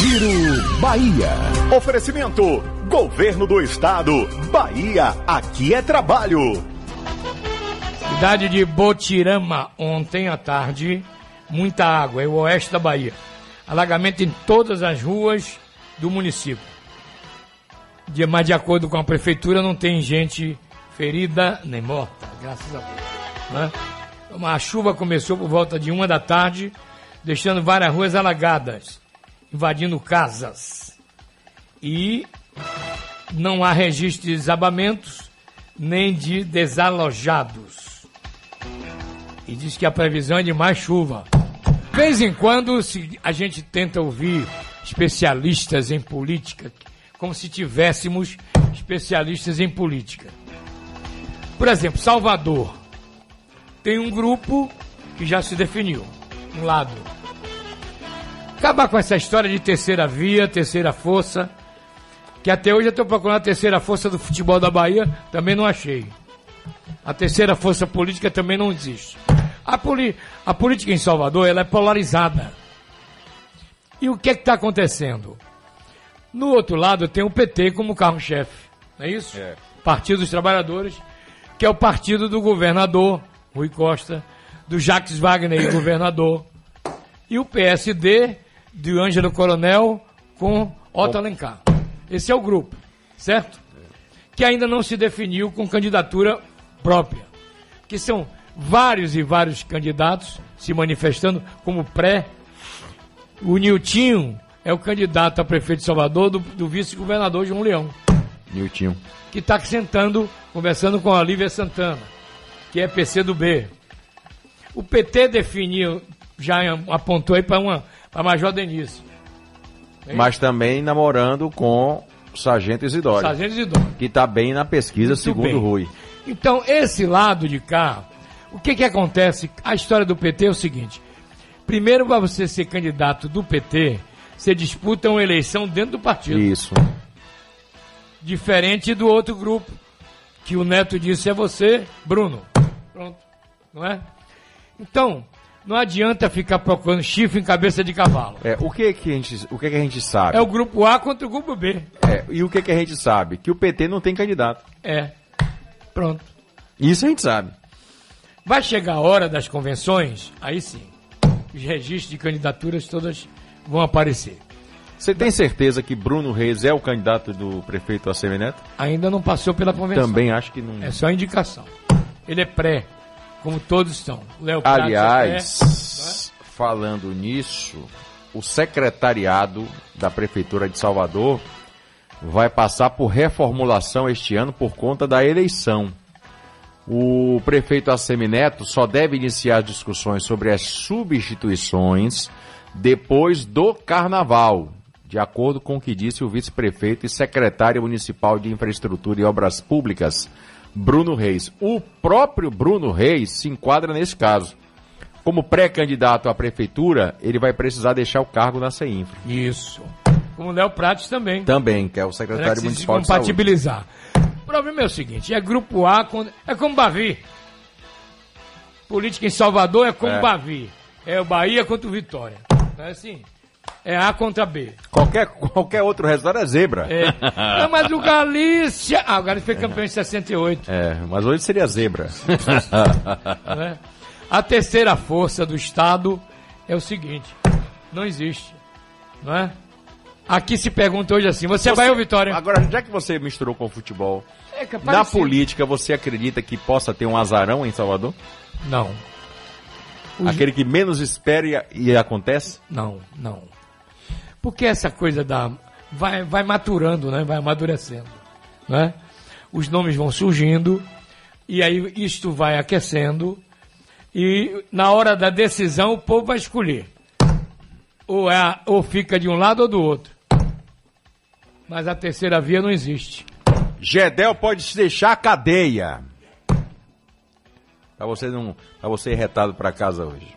Giro Bahia. Oferecimento: Governo do Estado. Bahia, aqui é trabalho. Cidade de Botirama, ontem à tarde, muita água, é o oeste da Bahia. Alagamento em todas as ruas do município. De, mas de acordo com a prefeitura, não tem gente ferida nem morta, graças a Deus. Né? A chuva começou por volta de uma da tarde, deixando várias ruas alagadas, invadindo casas. E não há registro de desabamentos nem de desalojados. E diz que a previsão é de mais chuva. De vez em quando a gente tenta ouvir especialistas em política, como se tivéssemos especialistas em política. Por exemplo, Salvador tem um grupo que já se definiu, um lado. Acabar com essa história de terceira via, terceira força, que até hoje eu estou procurando a terceira força do futebol da Bahia, também não achei. A terceira força política também não existe. A, a política em Salvador ela é polarizada. E o que é está acontecendo? No outro lado tem o PT como carro-chefe, não é isso? É. Partido dos Trabalhadores, que é o partido do governador Rui Costa, do Jacques Wagner, (coughs) governador, e o PSD de Ângelo Coronel com Otto Alencar. Esse é o grupo, certo? Que ainda não se definiu com candidatura própria. Que são vários e vários candidatos se manifestando como pré. O Niltinho é o candidato a prefeito de Salvador do, do vice-governador João Leão. Niltinho. Que está sentando, conversando com a Lívia Santana, que é PC do B. O PT definiu, já apontou aí para uma para Major Denise. Mas também namorando com o Sargento Isidoro. Sargento Isidoro. Que está bem na pesquisa, Muito segundo bem. Rui. Então, esse lado de cá, o que que acontece? A história do PT é o seguinte: primeiro, para você ser candidato do PT, você disputa uma eleição dentro do partido. Isso. Diferente do outro grupo, que o Neto disse é você, Bruno. Pronto. Não é? Então, não adianta ficar procurando chifre em cabeça de cavalo. É, o que que a gente, o que que a gente sabe? É o grupo A contra o grupo B. É, e o que que a gente sabe? Que o PT não tem candidato. É. Pronto. Isso a gente sabe. Vai chegar a hora das convenções, aí sim. Os registros de candidaturas todas vão aparecer. Você tem certeza que Bruno Reis é o candidato do prefeito ACM Neto? Ainda não passou pela convenção. Também acho que não. É só indicação. Ele é pré, como todos estão. Léo Prates é Aliás, falando nisso, o secretariado da Prefeitura de Salvador vai passar por reformulação este ano por conta da eleição. O prefeito Assemi Neto só deve iniciar discussões sobre as substituições depois do carnaval, de acordo com o que disse o vice-prefeito e secretário municipal de Infraestrutura e Obras Públicas, Bruno Reis. O próprio Bruno Reis se enquadra nesse caso. Como pré-candidato à prefeitura, ele vai precisar deixar o cargo na CEINFRA. Isso. Como o Léo Prates também. Também, que é o Será secretário municipal de saúde. compatibilizar. O problema é o seguinte, é grupo A, é como Bavi. Política em Salvador é como É. Bavi. É o Bahia contra o Vitória. É assim? É A contra B. Qualquer, qualquer outro resultado é zebra. É. Não, mas o Galícia... Ah, o Galícia foi campeão em 68. É, mas hoje seria zebra. (laughs) é? A terceira força do Estado é o seguinte, não existe, não é? Aqui se pergunta hoje assim, você, vai ou Vitória? Agora, já que você misturou com o futebol, É é na política você acredita que possa ter um azarão em Salvador? Não. Os- Aquele que menos espera e, e acontece? Não, não. Porque essa coisa da. Vai, vai maturando, né? Vai amadurecendo. Né? Os nomes vão surgindo, e aí isto vai aquecendo, e na hora da decisão o povo vai escolher. Ou, é, ou fica de um lado ou do outro. Mas a terceira via não existe. Gedel pode se deixar a cadeia. Pra você não, para você ir retado pra casa hoje.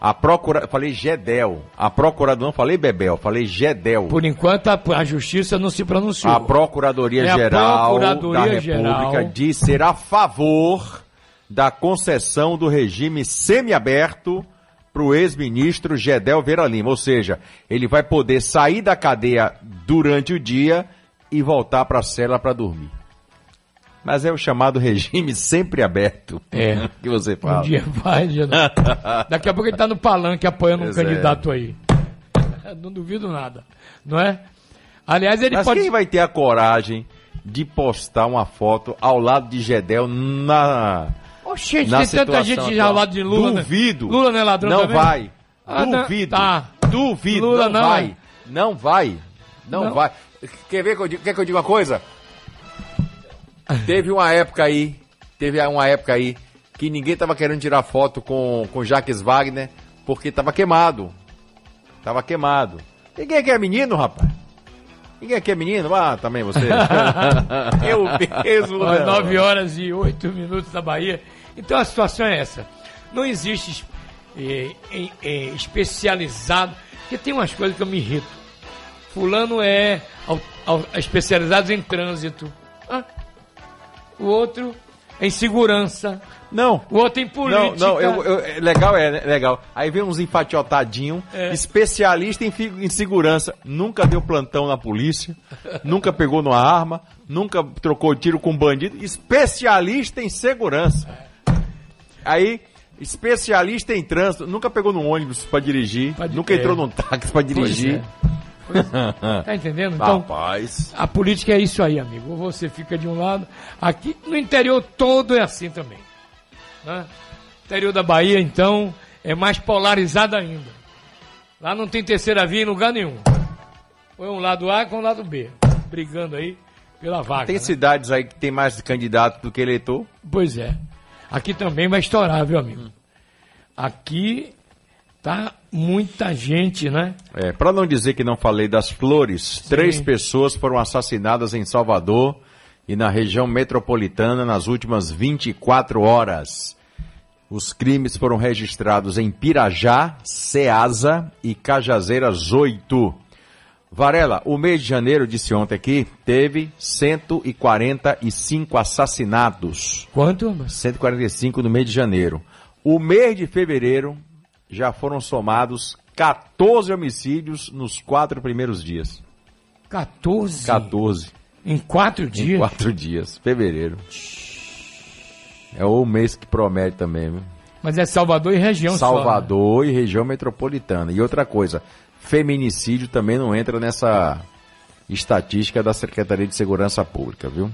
A procura, falei Gedel. A procuradora, não falei Bebel, falei Gedel. Por enquanto a, a justiça não se pronunciou. A Procuradoria É a Geral Procuradoria da República Geral. diz ser a favor da concessão do regime semiaberto para o ex-ministro Gedel Vera Lima. Ou seja, ele vai poder sair da cadeia durante o dia e voltar para a cela para dormir. Mas é o chamado regime sempre aberto. É. (laughs) que você fala. Um dia vai, um dia não. (laughs) Daqui a pouco ele tá no palanque apoiando um Pois é. candidato aí. (laughs) Não duvido nada. Não é? Aliás, ele Mas pode. quem vai ter a coragem de postar uma foto ao lado de Gedel na Oxente, na tem tanta gente já ao atual? lado de Lula. né? Duvido. Lula não é ladrão Não também? vai. Ah, Duvido. tá. Duvido. Lula não, não, vai. é? Não vai. Não, Não. vai. Quer ver que eu digo, quer que eu diga uma coisa? Teve uma época aí, teve uma época aí que ninguém tava querendo tirar foto com com Jacques Wagner porque tava queimado. Tava queimado. Ninguém aqui é menino, rapaz. Ninguém aqui é menino? Ah, também você. (laughs) eu mesmo. Olha, não. 9 horas e 8 minutos da Bahia. Então a situação é essa. Não existe eh, em- eh, especializado. Porque tem umas coisas que eu me irrito. Fulano é au- au- especializado em trânsito. O outro em segurança. Não. O outro em política. Não, não, eu, eu- é legal é, né, legal. Aí vem uns empatiotadinhos, É. especialista em, em segurança, nunca deu plantão na polícia, (laughs) nunca pegou numa arma, nunca trocou tiro com bandido, especialista em segurança. Aí, especialista em trânsito, nunca pegou num ônibus pra dirigir, nunca é. entrou num táxi pra dirigir. (laughs) Tá entendendo? Então, Rapaz. a política é isso aí, amigo. Ou você fica de um lado. Aqui no interior todo é assim também. Né? Interior da Bahia, então, é mais polarizado ainda. Lá não tem terceira via em lugar nenhum. Ou é um lado A com o lado B. Brigando aí pela vaga. Tem né? cidades aí que tem mais candidato do que eleitor. Pois é. Aqui também vai estourar, viu, amigo? Aqui tá muita gente, né? É, para não dizer que não falei das flores, três pessoas foram assassinadas em Salvador e na região metropolitana nas últimas 24 horas. Os crimes foram registrados em Pirajá, Ceasa e Cajazeiras 8. Varela, o mês de janeiro, disse ontem aqui, teve 145 assassinatos. Quanto? 145 no mês de janeiro. O mês de fevereiro já foram somados 14 homicídios nos quatro primeiros dias. 14? 14. Em quatro dias? Em quatro dias. Fevereiro. É o mês que promete também, viu? Mas é Salvador e região só, né? Salvador e região metropolitana. E outra coisa, feminicídio também não entra nessa estatística da Secretaria de Segurança Pública, viu?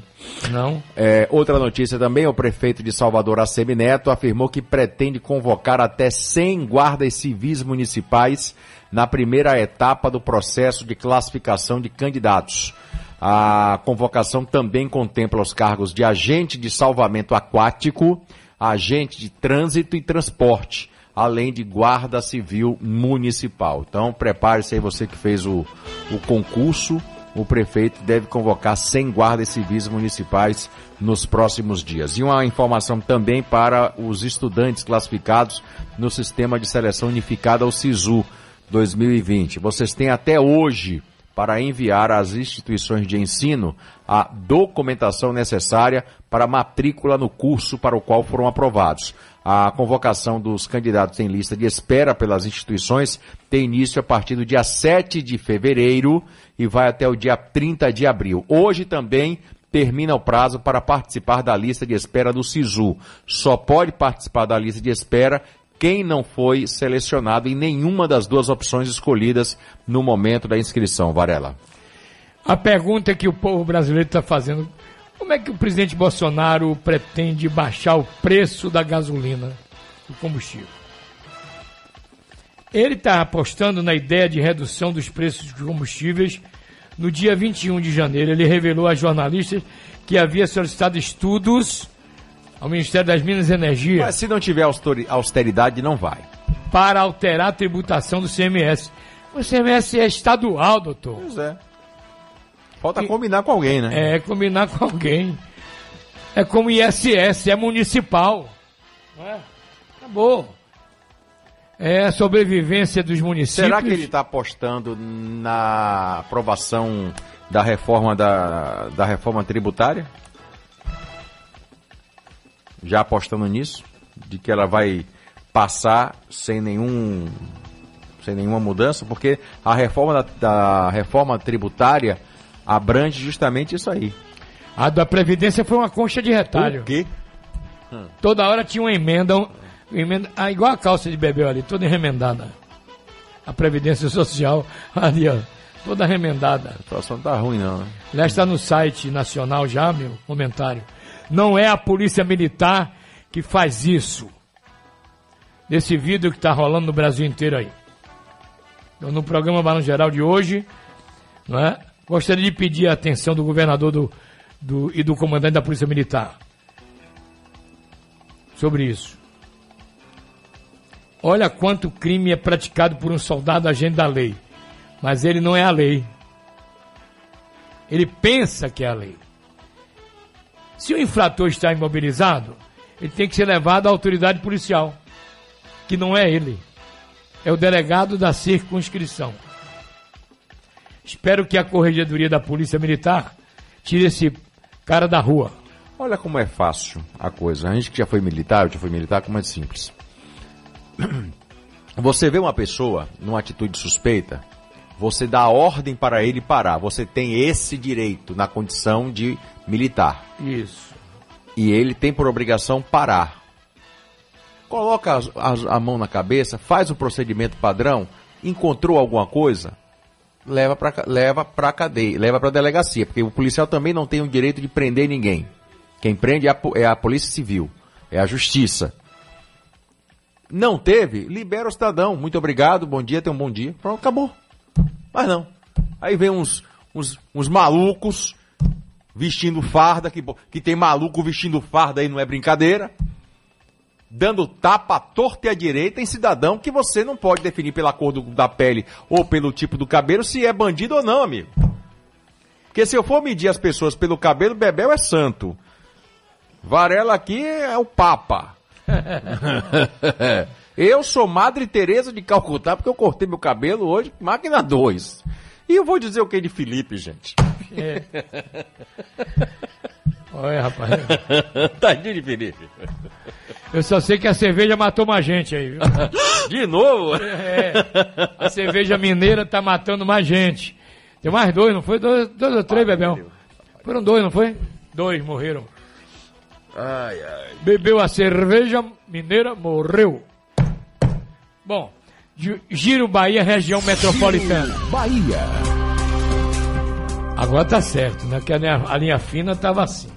Não. É, outra notícia também, o prefeito de Salvador, Assemi Neto, afirmou que pretende convocar até 100 guardas civis municipais na primeira etapa do processo de classificação de candidatos. A convocação também contempla os cargos de agente de salvamento aquático, agente de trânsito e transporte, além de guarda civil municipal. Então, prepare-se aí você que fez o, o concurso o prefeito deve convocar 100 guardas civis municipais nos próximos dias. E uma informação também para os estudantes classificados no Sistema de Seleção Unificada, o SISU 2020. Vocês têm até hoje para enviar às instituições de ensino a documentação necessária para matrícula no curso para o qual foram aprovados. A convocação dos candidatos em lista de espera pelas instituições tem início a partir do dia 7 de fevereiro e vai até o dia 30 de abril. Hoje também termina o prazo para participar da lista de espera do SISU. Só pode participar da lista de espera quem não foi selecionado em nenhuma das duas opções escolhidas no momento da inscrição, Varela. A pergunta que o povo brasileiro está fazendo: como é que o presidente Bolsonaro pretende baixar o preço da gasolina, do combustível? Ele está apostando na ideia de redução dos preços dos combustíveis. No dia 21 de janeiro, ele revelou a jornalistas que havia solicitado estudos ao Ministério das Minas e Energia Mas se não tiver austeridade, não vai. para alterar a tributação do CMS. O CMS é estadual, doutor. Pois é. Falta combinar com alguém, né? É, combinar com alguém. É como ISS, é municipal. Não é? Acabou. É a sobrevivência dos municípios. Será que ele está apostando na aprovação da reforma da, da reforma tributária? Já apostando nisso? De que ela vai passar sem nenhum sem nenhuma mudança? Porque a reforma da, da reforma tributária abrange justamente isso aí. A da Previdência foi uma concha de retalho. O quê? Toda hora tinha uma emenda, um- emenda ah, igual a calça de bebê ali, toda remendada. A Previdência Social, (laughs) ali, ó, toda remendada. A situação tá ruim, não. Né? Aliás, está no site nacional já, meu comentário. Não é a Polícia Militar que faz isso. Nesse vídeo que está rolando no Brasil inteiro aí. Então, no programa Balão Geral de hoje, não é? Gostaria de pedir a atenção do governador do, do- e do comandante da Polícia Militar sobre isso. Olha quanto crime é praticado por um soldado agente da lei. Mas ele não é a lei. Ele pensa que é a lei. Se o infrator está imobilizado, ele tem que ser levado à autoridade policial, que não é ele. É o delegado da circunscrição. Espero que a Corregedoria da Polícia Militar tire esse cara da rua. Olha como é fácil a coisa. A gente que já foi militar, eu já fui militar, como é simples. (clears throat) Você vê uma pessoa numa atitude suspeita, você dá ordem para ele parar. Você tem esse direito na condição de militar. Isso. E ele tem por obrigação parar. Coloca as- as- a mão na cabeça, faz o procedimento padrão, encontrou alguma coisa, leva para leva para cadeia, leva para delegacia, porque o policial também não tem o direito de prender ninguém. Quem prende é a, é a polícia civil, é a justiça. Não teve, libera o cidadão. Muito obrigado, bom dia, tenha um bom dia. Pronto, acabou. Mas não. Aí vem uns, uns, uns malucos vestindo farda, que, que tem maluco vestindo farda aí, não é brincadeira. Dando tapa à torta e à direita em cidadão que você não pode definir pela cor do- da pele ou pelo tipo do cabelo se é bandido ou não, amigo. Porque se eu for medir as pessoas pelo cabelo, Bebel é santo. Varela aqui é o Papa. (laughs) eu sou Madre Teresa de Calcutá porque eu cortei meu cabelo hoje, máquina 2. E eu vou dizer o que de Felipe, gente. É. (laughs) Olha, rapaz. (laughs) Tadinho de Felipe. Eu só sei que a cerveja matou mais gente aí, viu? (laughs) De novo? É. A cerveja mineira tá matando mais gente. Tem mais dois, não foi? Dois, dois ou três, Bebel? Foram dois, não foi? Dois morreram. Ai, ai. Bebeu a cerveja mineira, morreu. Bom, Gi- Giro Bahia, região metropolitana. Bahia. Agora tá certo, né? Que a linha, a linha fina tava assim.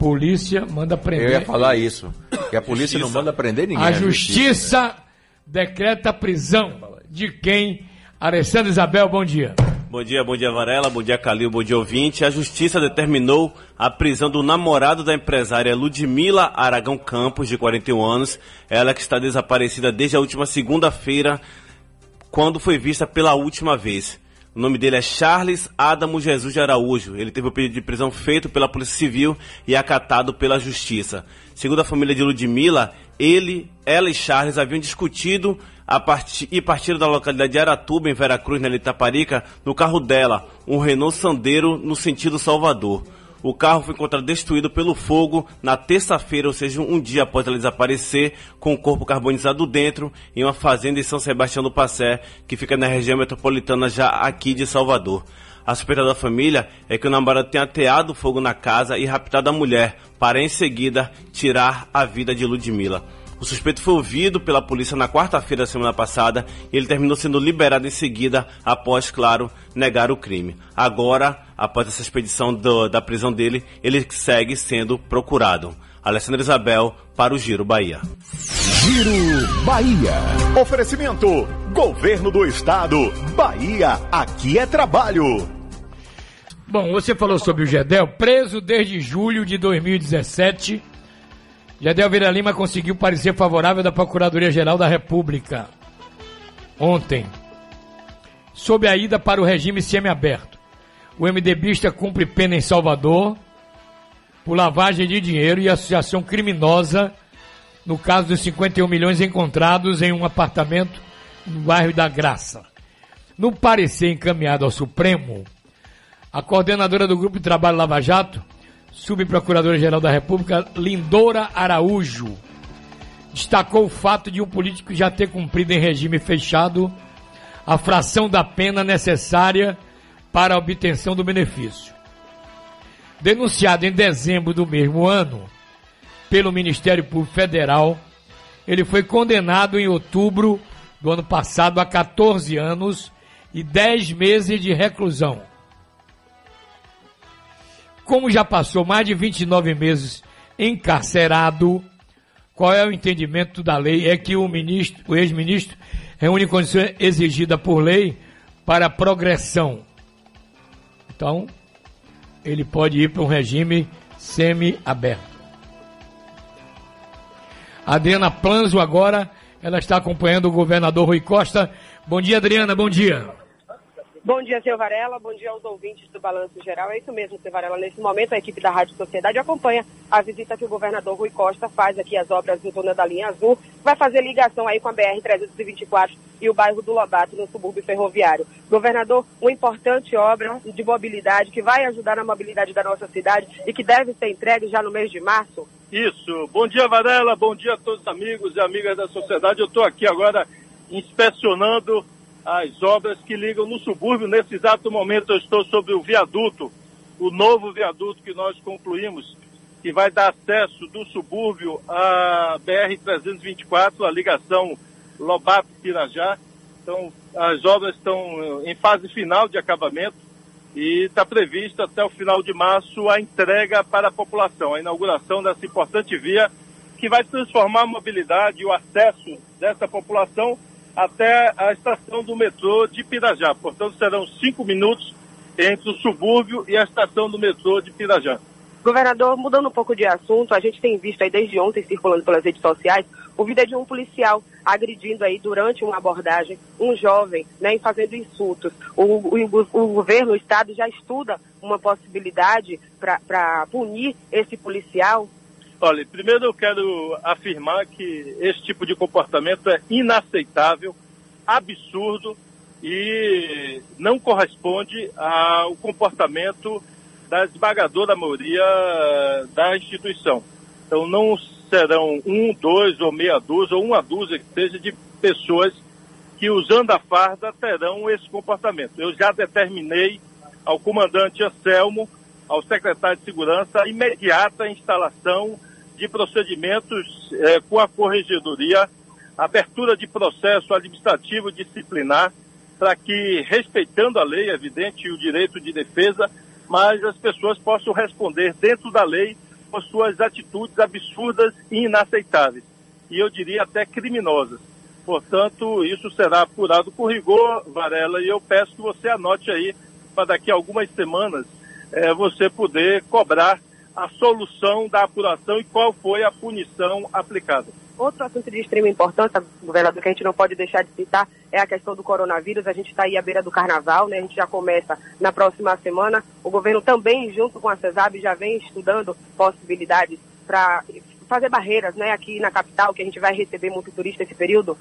Polícia manda prender. Eu ia falar isso. Que a polícia não manda prender ninguém. A é justiça decreta a prisão de quem? Alessandra Isabel, bom dia. Bom dia, bom dia Varela, bom dia Calil, bom dia ouvinte. A justiça determinou a prisão do namorado da empresária Ludmila Aragão Campos, de 41 anos. Ela que está desaparecida desde a última segunda-feira, quando foi vista pela última vez. O nome dele é Charles Adamo Jesus de Araújo. Ele teve o pedido de prisão feito pela Polícia Civil e acatado pela Justiça. Segundo a família de Ludmila, ele, ela e Charles haviam discutido a e partiram da localidade de Aratuba, em Veracruz, na Itaparica, no carro dela, um Renault Sandero no sentido Salvador. O carro foi encontrado destruído pelo fogo na terça-feira, ou seja, um dia após ela desaparecer, com o corpo carbonizado dentro, em uma fazenda em São Sebastião do Passé, que fica na região metropolitana já aqui de Salvador. A suspeita da família é que o namorado tenha ateado fogo na casa e raptado a mulher, para em seguida tirar a vida de Ludmila. O suspeito foi ouvido pela polícia na quarta-feira da semana passada e ele terminou sendo liberado em seguida, após, claro, negar o crime. Agora, após essa expedição do, da prisão dele, ele segue sendo procurado. Alessandra Isabel para o Giro Bahia. Giro Bahia. Oferecimento: Governo do Estado. Bahia, aqui é trabalho. Bom, você falou sobre o Gedel, preso desde julho de 2017. Gedel Vira Lima conseguiu parecer favorável da Procuradoria-Geral da República ontem, sob a ida para o regime semiaberto. O MDBista cumpre pena em Salvador por lavagem de dinheiro e associação criminosa no caso dos 51 milhões encontrados em um apartamento no bairro da Graça. No parecer encaminhado ao Supremo, a coordenadora do Grupo de Trabalho Lava Jato, subprocuradora-geral da República, Lindora Araújo, destacou o fato de um político já ter cumprido em regime fechado a fração da pena necessária para a obtenção do benefício. Denunciado em dezembro do mesmo ano pelo Ministério Público Federal, ele foi condenado em outubro do ano passado a 14 anos e 10 meses de reclusão. Como já passou mais de 29 meses encarcerado, qual é o entendimento da lei? É que o ministro, o ex-ministro, reúne condições exigidas por lei para progressão. Então, ele pode ir para um regime semi-aberto. Adriana Planzo agora, ela está acompanhando o governador Rui Costa. Bom dia, Adriana, bom dia. Bom dia, seu Varela. Bom dia aos ouvintes do Balanço Geral. É isso mesmo, seu Varela. Nesse momento, a equipe da Rádio Sociedade acompanha a visita que o governador Rui Costa faz aqui às obras em torno da linha azul. Vai fazer ligação aí com a BR-324 e o bairro do Lobato, no subúrbio ferroviário. Governador, uma importante obra de mobilidade que vai ajudar na mobilidade da nossa cidade e que deve ser entregue já no mês de março. Isso. Bom dia, Varela. Bom dia a todos os amigos e amigas da sociedade. Eu estou aqui agora inspecionando as obras que ligam no subúrbio. Nesse exato momento eu estou sobre o viaduto, o novo viaduto que nós concluímos, que vai dar acesso do subúrbio à BR-324, a ligação Lobato-Pirajá. Então, as obras estão em fase final de acabamento e está prevista até o final de março a entrega para a população, a inauguração dessa importante via que vai transformar a mobilidade e o acesso dessa população até a estação do metrô de Pirajá. Portanto, serão cinco minutos entre o subúrbio e a estação do metrô de Pirajá. Governador, mudando um pouco de assunto, a gente tem visto aí desde ontem circulando pelas redes sociais o vídeo de um policial agredindo aí durante uma abordagem um jovem, né, fazendo insultos. O, o, o governo, o Estado já estuda uma possibilidade para punir esse policial Olha, primeiro eu quero afirmar que esse tipo de comportamento é inaceitável, absurdo e não corresponde ao comportamento da esmagadora maioria da instituição. Então não serão um, dois ou meia dúzia ou uma dúzia que seja de pessoas que usando a farda terão esse comportamento. Eu já determinei ao comandante Anselmo, ao secretário de Segurança, a imediata instalação de procedimentos eh, com a corregedoria, abertura de processo administrativo disciplinar, para que, respeitando a lei, é evidente, o direito de defesa, mas as pessoas possam responder dentro da lei por suas atitudes absurdas e inaceitáveis. E eu diria até criminosas. Portanto, isso será apurado com rigor, Varela, e eu peço que você anote aí, para daqui a algumas semanas, eh, você poder cobrar a solução da apuração e qual foi a punição aplicada. Outro assunto de extrema importância, governador, que a gente não pode deixar de citar é a questão do coronavírus. A gente está aí à beira do carnaval, né? A gente já começa na próxima semana. O governo também, junto com a CESAB, já vem estudando possibilidades para fazer barreiras, né? Aqui na capital, que a gente vai receber muito turista esse período.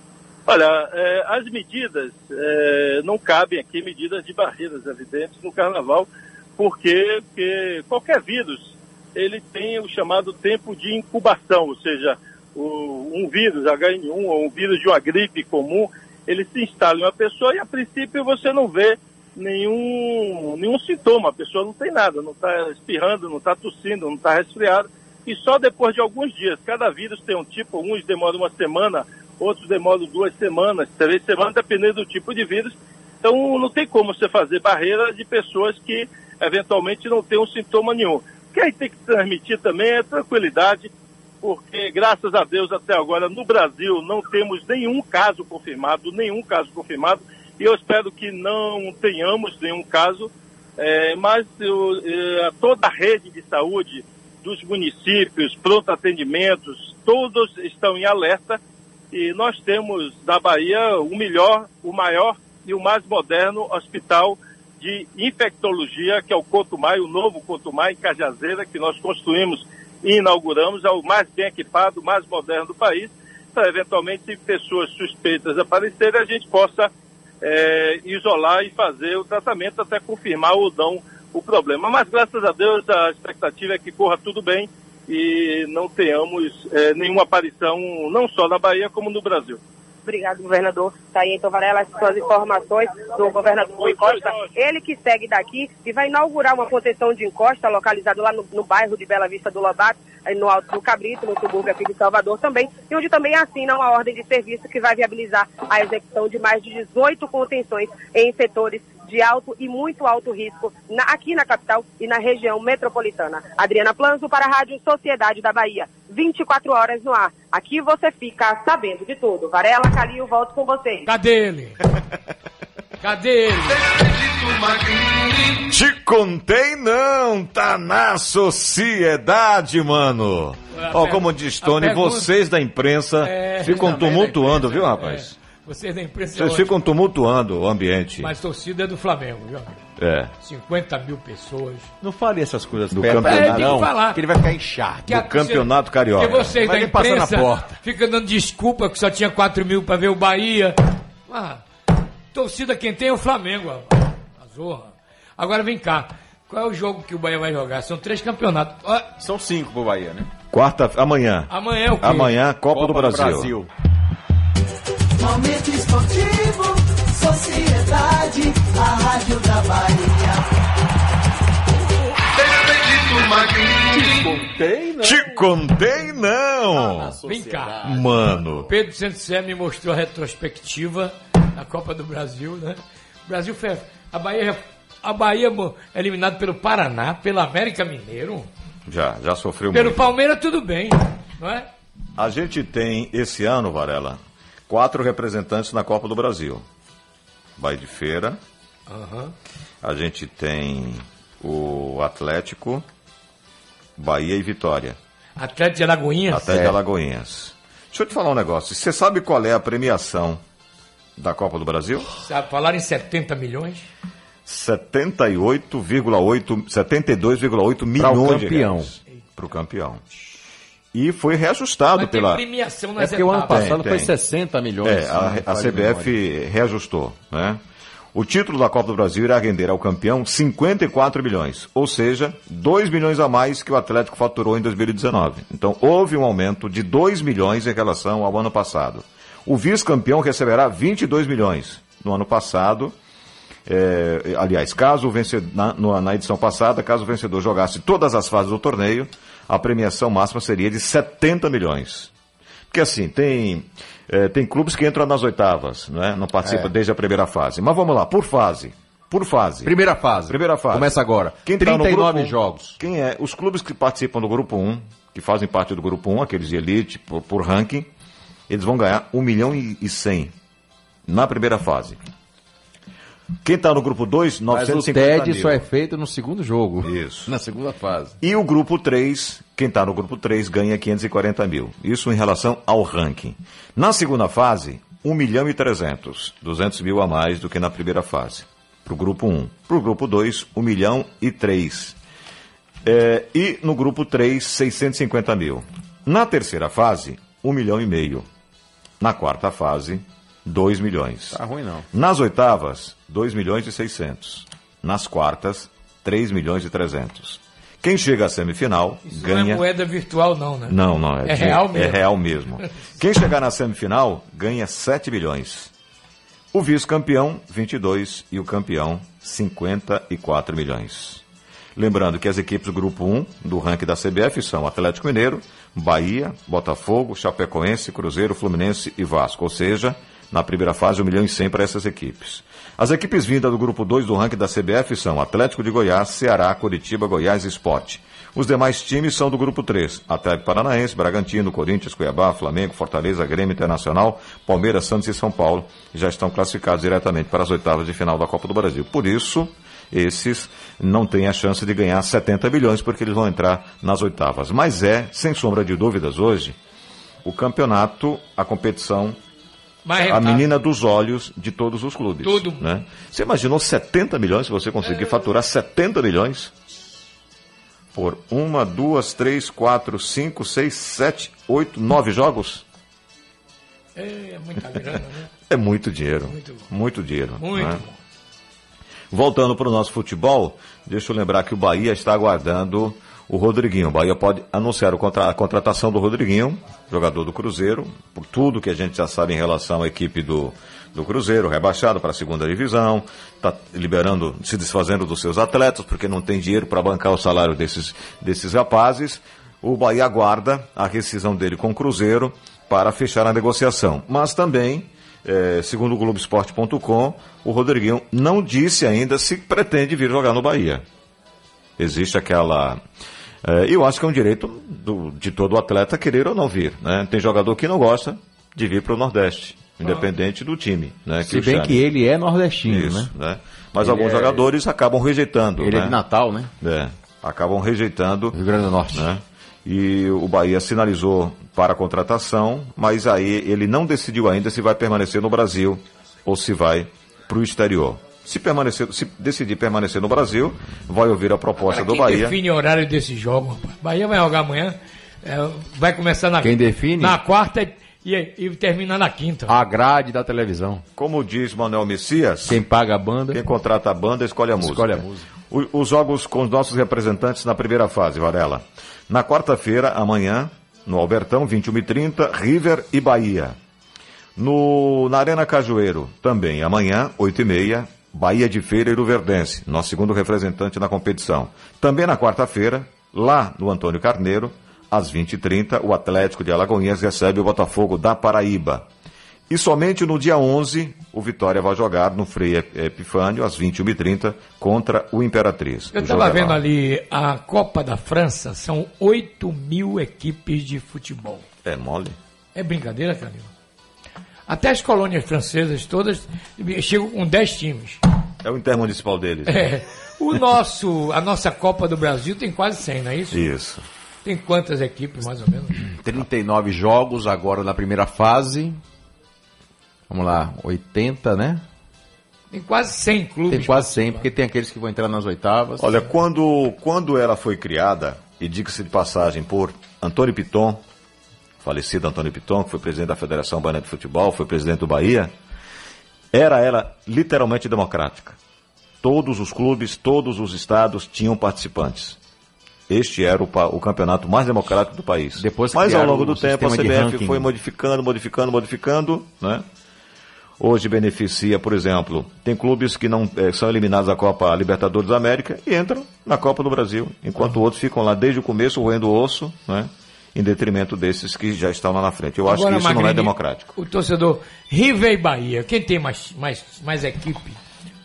Olha, é, as medidas, é, não cabem aqui medidas de barreiras evidentes no carnaval, porque, porque qualquer vírus ele tem o chamado tempo de incubação, ou seja, o, um vírus H1N1 ou um vírus de uma gripe comum, ele se instala em uma pessoa e a princípio você não vê nenhum, nenhum sintoma, a pessoa não tem nada, não está espirrando, não está tossindo, não está resfriado, e só depois de alguns dias. Cada vírus tem um tipo, uns demoram uma semana, outros demoram duas semanas, três semanas, dependendo do tipo de vírus. Então não tem como você fazer barreira de pessoas que eventualmente não têm um sintoma nenhum. Que aí tem que transmitir também é tranquilidade, porque graças a Deus até agora no Brasil não temos nenhum caso confirmado, nenhum caso confirmado, e eu espero que não tenhamos nenhum caso, é, mas eu, é, toda a rede de saúde dos municípios, pronto atendimentos, todos estão em alerta e nós temos na Bahia o melhor, o maior e o mais moderno hospital de infectologia, que é o Cotumai, o novo Cotumai em Cajazeira, que nós construímos e inauguramos, é o mais bem equipado, mais moderno do país, para eventualmente pessoas suspeitas aparecerem, a gente possa é, isolar e fazer o tratamento até confirmar ou não o problema. Mas graças a Deus a expectativa é que corra tudo bem e não tenhamos é, nenhuma aparição, não só na Bahia, como no Brasil. Obrigado, governador. Está aí, então, Varela, as suas informações do governador Rui Costa. Ele que segue daqui e vai inaugurar uma proteção de encosta localizada lá no, no bairro de Bela Vista do Lobato, no Alto do Cabrito, no subúrbio aqui de Salvador também, e onde também assina uma ordem de serviço que vai viabilizar a execução de mais de 18 contenções em setores de alto e muito alto risco na- aqui na capital e na região metropolitana. Adriana Planzo para a Rádio Sociedade da Bahia. 24 horas no ar. Aqui você fica sabendo de tudo. Varela, Calil, volto com vocês. Cadê ele? Cadê ele? Te contei não, tá na sociedade, mano. Ó, per- como diz Tony, pergunta- vocês da imprensa É, ficam a tumultuando, imprensa? viu, rapaz? Vocês da imprensa é Vocês ótimo. ficam tumultuando o ambiente. Mas torcida é do Flamengo, viu? É. 50 mil pessoas. Não fale essas coisas do campeonato, É, não. falar. Que ele vai ficar inchado. Que Do campeonato carioca. Porque vocês vai da imprensa na porta. ficam dando desculpa que só tinha 4 mil pra ver o Bahia. Ah, torcida quem tem é o Flamengo, rapaz. A zorra. Agora vem cá. Qual é o jogo que o Bahia vai jogar? São três campeonatos. São cinco pro Bahia, né? Quarta, amanhã. Amanhã é o quê? Amanhã, Copa, do Copa do Brasil. Brasil. Momento esportivo, sociedade, a rádio da Te contei não. Te contei não. Vem cá. Mano. Pedro Santos me mostrou a retrospectiva da Copa do Brasil, né? O Brasil foi. A Bahia, a Bahia mo- eliminado pelo Paraná, pelo América Mineiro. Já, já sofreu Pelo muito. Palmeiras, tudo bem, não é? A gente tem, esse ano, Varela, quatro representantes na Copa do Brasil. Bahia de Feira, Aham. a gente tem o Atlético, Bahia e Vitória. Atlético de Alagoinhas. Até de Alagoinhas. Deixa eu te falar um negócio. Você sabe qual é a premiação da Copa do Brasil? Falaram em 70 milhões. 78,8, 72,8 milhões de campeão. reais. Para o campeão. E foi reajustado Mas tem pela. premiação É nas porque o ano passado Tem, foi tem. 60 milhões. É, a, a CBF reajustou, né? O título da Copa do Brasil irá render ao campeão 54 milhões, ou seja, 2 milhões a mais que o Atlético faturou em 2019. Então, houve um aumento de 2 milhões em relação ao ano passado. O vice-campeão receberá 22 milhões. No ano passado, é, aliás, caso o vencedor, na, na edição passada, caso o vencedor jogasse todas as fases do torneio, a premiação máxima seria de 70 milhões. Porque assim, tem, é, tem clubes que entram nas oitavas, não, é? não participam É. desde a primeira fase. Mas vamos lá, por fase. Por fase. Primeira fase. Primeira fase. Começa agora. Quem tá no 39 grupo um, jogos. Quem é? Os clubes que participam do grupo 1, que fazem parte do grupo 1, aqueles de elite, por, por ranking, eles vão ganhar 1 milhão e, e 100 na primeira fase. Quem está no grupo 2, Mas o 950 TED mil. só é feito no segundo jogo. Isso. (laughs) Na segunda fase. E o grupo 3, quem está no grupo 3 ganha 540 mil. Isso em relação ao ranking. Na segunda fase, 1 milhão e 300. 200 mil a mais do que na primeira fase. Para o grupo 1. Para o grupo 2, 1 milhão e 3. É, e no grupo 3, 650 mil. Na terceira fase, 1 milhão e meio. Na quarta fase, 2 milhões. Tá ruim não. Nas oitavas, 2 milhões e 600. Nas quartas, 3 milhões e 300. Quem chega à semifinal Isso ganha. não é moeda virtual, não, né? Não, não, é, É de- real mesmo. É real mesmo. (laughs) Quem chegar na semifinal ganha 7 milhões. O vice-campeão, 22 e o campeão, 54 milhões. Lembrando que as equipes do grupo 1 do ranking da CBF são Atlético Mineiro, Bahia, Botafogo, Chapecoense, Cruzeiro, Fluminense e Vasco. Ou seja, na primeira fase, 1 milhão e 100 para essas equipes. As equipes vindas do grupo 2 do ranking da CBF são Atlético de Goiás, Ceará, Curitiba, Goiás e Sport. Os demais times são do grupo 3. Atlético Paranaense, Bragantino, Corinthians, Cuiabá, Flamengo, Fortaleza, Grêmio Internacional, Palmeiras, Santos e São Paulo já estão classificados diretamente para as oitavas de final da Copa do Brasil. Por isso, esses não têm a chance de ganhar 70 milhões porque eles vão entrar nas oitavas. Mas é, sem sombra de dúvidas hoje, o campeonato, a competição a menina dos olhos de todos os clubes. Tudo. Né? Você imaginou 70 milhões, se você conseguir faturar 70 milhões por uma, duas, três, quatro, cinco, seis, sete, oito, nove jogos? É muita grana, né? (laughs) É muito dinheiro. Muito Muito, dinheiro. Muito né? bom. Voltando para o nosso futebol, deixa eu lembrar que o Bahia está aguardando o Rodriguinho. O Bahia pode anunciar contra- a contratação do Rodriguinho, jogador do Cruzeiro, por tudo que a gente já sabe em relação à equipe do, do Cruzeiro, rebaixado para a segunda divisão, está liberando, se desfazendo dos seus atletas, porque não tem dinheiro para bancar o salário desses, desses rapazes. O Bahia aguarda a rescisão dele com o Cruzeiro para fechar a negociação. Mas também é, segundo o Globoesporte.com, o Rodriguinho não disse ainda se pretende vir jogar no Bahia. Existe aquela. É, eu acho que é um direito do- de todo atleta querer ou não vir. Né? Tem jogador que não gosta de vir para o Nordeste, independente do time. Né, Se bem chame. que ele é nordestino, Isso, né? né? Mas Ele alguns é- jogadores acabam rejeitando. Ele é né? de Natal, né? É, acabam rejeitando. Rio Grande do Norte. Né? E o Bahia sinalizou para a contratação, mas aí ele não decidiu ainda se vai permanecer no Brasil ou se vai para o exterior. Se, permanecer, se decidir permanecer no Brasil, vai ouvir a proposta do Quem Bahia. define o horário desse jogo? Bahia vai jogar amanhã, é, vai começar na Quem define? na quarta e, e termina na quinta. A grade da televisão. Como diz Manuel Messias, Quem paga a banda. quem contrata a banda escolhe a música. Escolhe a música. O- os jogos com os nossos representantes na primeira fase, Varela. Na quarta-feira, amanhã, no Albertão, 21h30, River e Bahia. No, na Arena Cajueiro, também amanhã, 8h30, Bahia de Feira e Luverdense, nosso segundo representante na competição. Também na quarta-feira, lá no Antônio Carneiro, às 20h30, o Atlético de Alagoinhas recebe o Botafogo da Paraíba. E somente no dia 11, o Vitória vai jogar no Frei Epifânio, às 21h30, contra o Imperatriz. Eu estava é vendo ali a Copa da França, são 8 mil equipes de futebol. É mole? É brincadeira, Calil? Até as colônias francesas todas chegam com 10 times. É o intermunicipal deles. É. O nosso, a nossa Copa do Brasil tem quase 100, não é isso? Isso. Tem quantas equipes, mais ou menos? 39 jogos agora na primeira fase. Vamos lá, 80, né? Tem quase 100 clubes. Tem quase 100, porque tem aqueles que vão entrar nas oitavas. Olha, quando, quando ela foi criada, e diga-se de passagem por Antônio Piton, falecido Antônio Piton, que foi presidente da Federação Baiana de Futebol, foi presidente do Bahia, era ela literalmente democrática. Todos os clubes, todos os estados tinham participantes. Este era o, o campeonato mais democrático do país. Depois Mas ao longo do tempo a CBF foi modificando, modificando, modificando, né? Hoje beneficia, por exemplo, tem clubes que não eh, são eliminados da Copa Libertadores da América e entram na Copa do Brasil, enquanto outros ficam lá desde o começo roendo o osso, né? Em detrimento desses que já estão lá na frente. Eu acho Agora, que isso não é Magrini, democrático. O torcedor River e Bahia, quem tem mais, mais, mais equipe?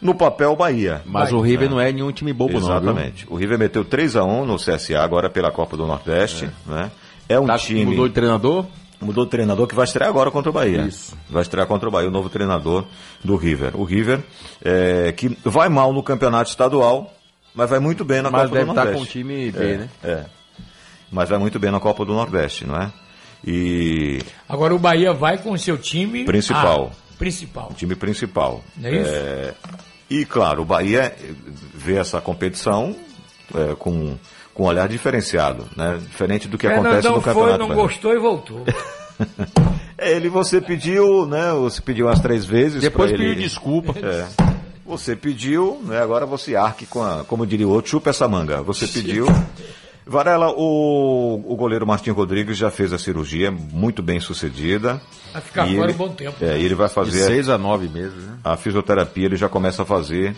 No papel, Bahia. Mas o River não é nenhum time bobo, não. viu? Exatamente. O River meteu 3 a 1 no CSA agora pela Copa do Nordeste, né? É um Tá- time Mudou de treinador? Mudou de treinador que vai estrear agora contra o Bahia. Vai estrear contra o Bahia, o novo treinador do River. O River, é, que vai mal no campeonato estadual, mas vai muito bem na Mas Copa deve do estar Nordeste. com o time B, É, né? É. Mas vai muito bem na Copa do Nordeste, não é? E Agora o Bahia vai com o seu time. Principal. Ah, principal. o time principal. Não é isso? É, e claro, o Bahia vê essa competição é, com, com um olhar diferenciado, né? Diferente do que acontece no foi, Campeonato não Brasileiro. gostou e voltou. (laughs) Ele você pediu, né? Você pediu umas três vezes. Depois pra ele- pediu desculpa. É. Você pediu, né? Agora você arque com a, como diria o outro, chupa essa manga. Você pediu. Varela, o, o goleiro Martim Rodrigues já fez a cirurgia, muito bem sucedida. Vai ficar fora ele- um bom tempo. É, e ele vai De fazer 6 a 9 meses, né? a fisioterapia, ele já começa a fazer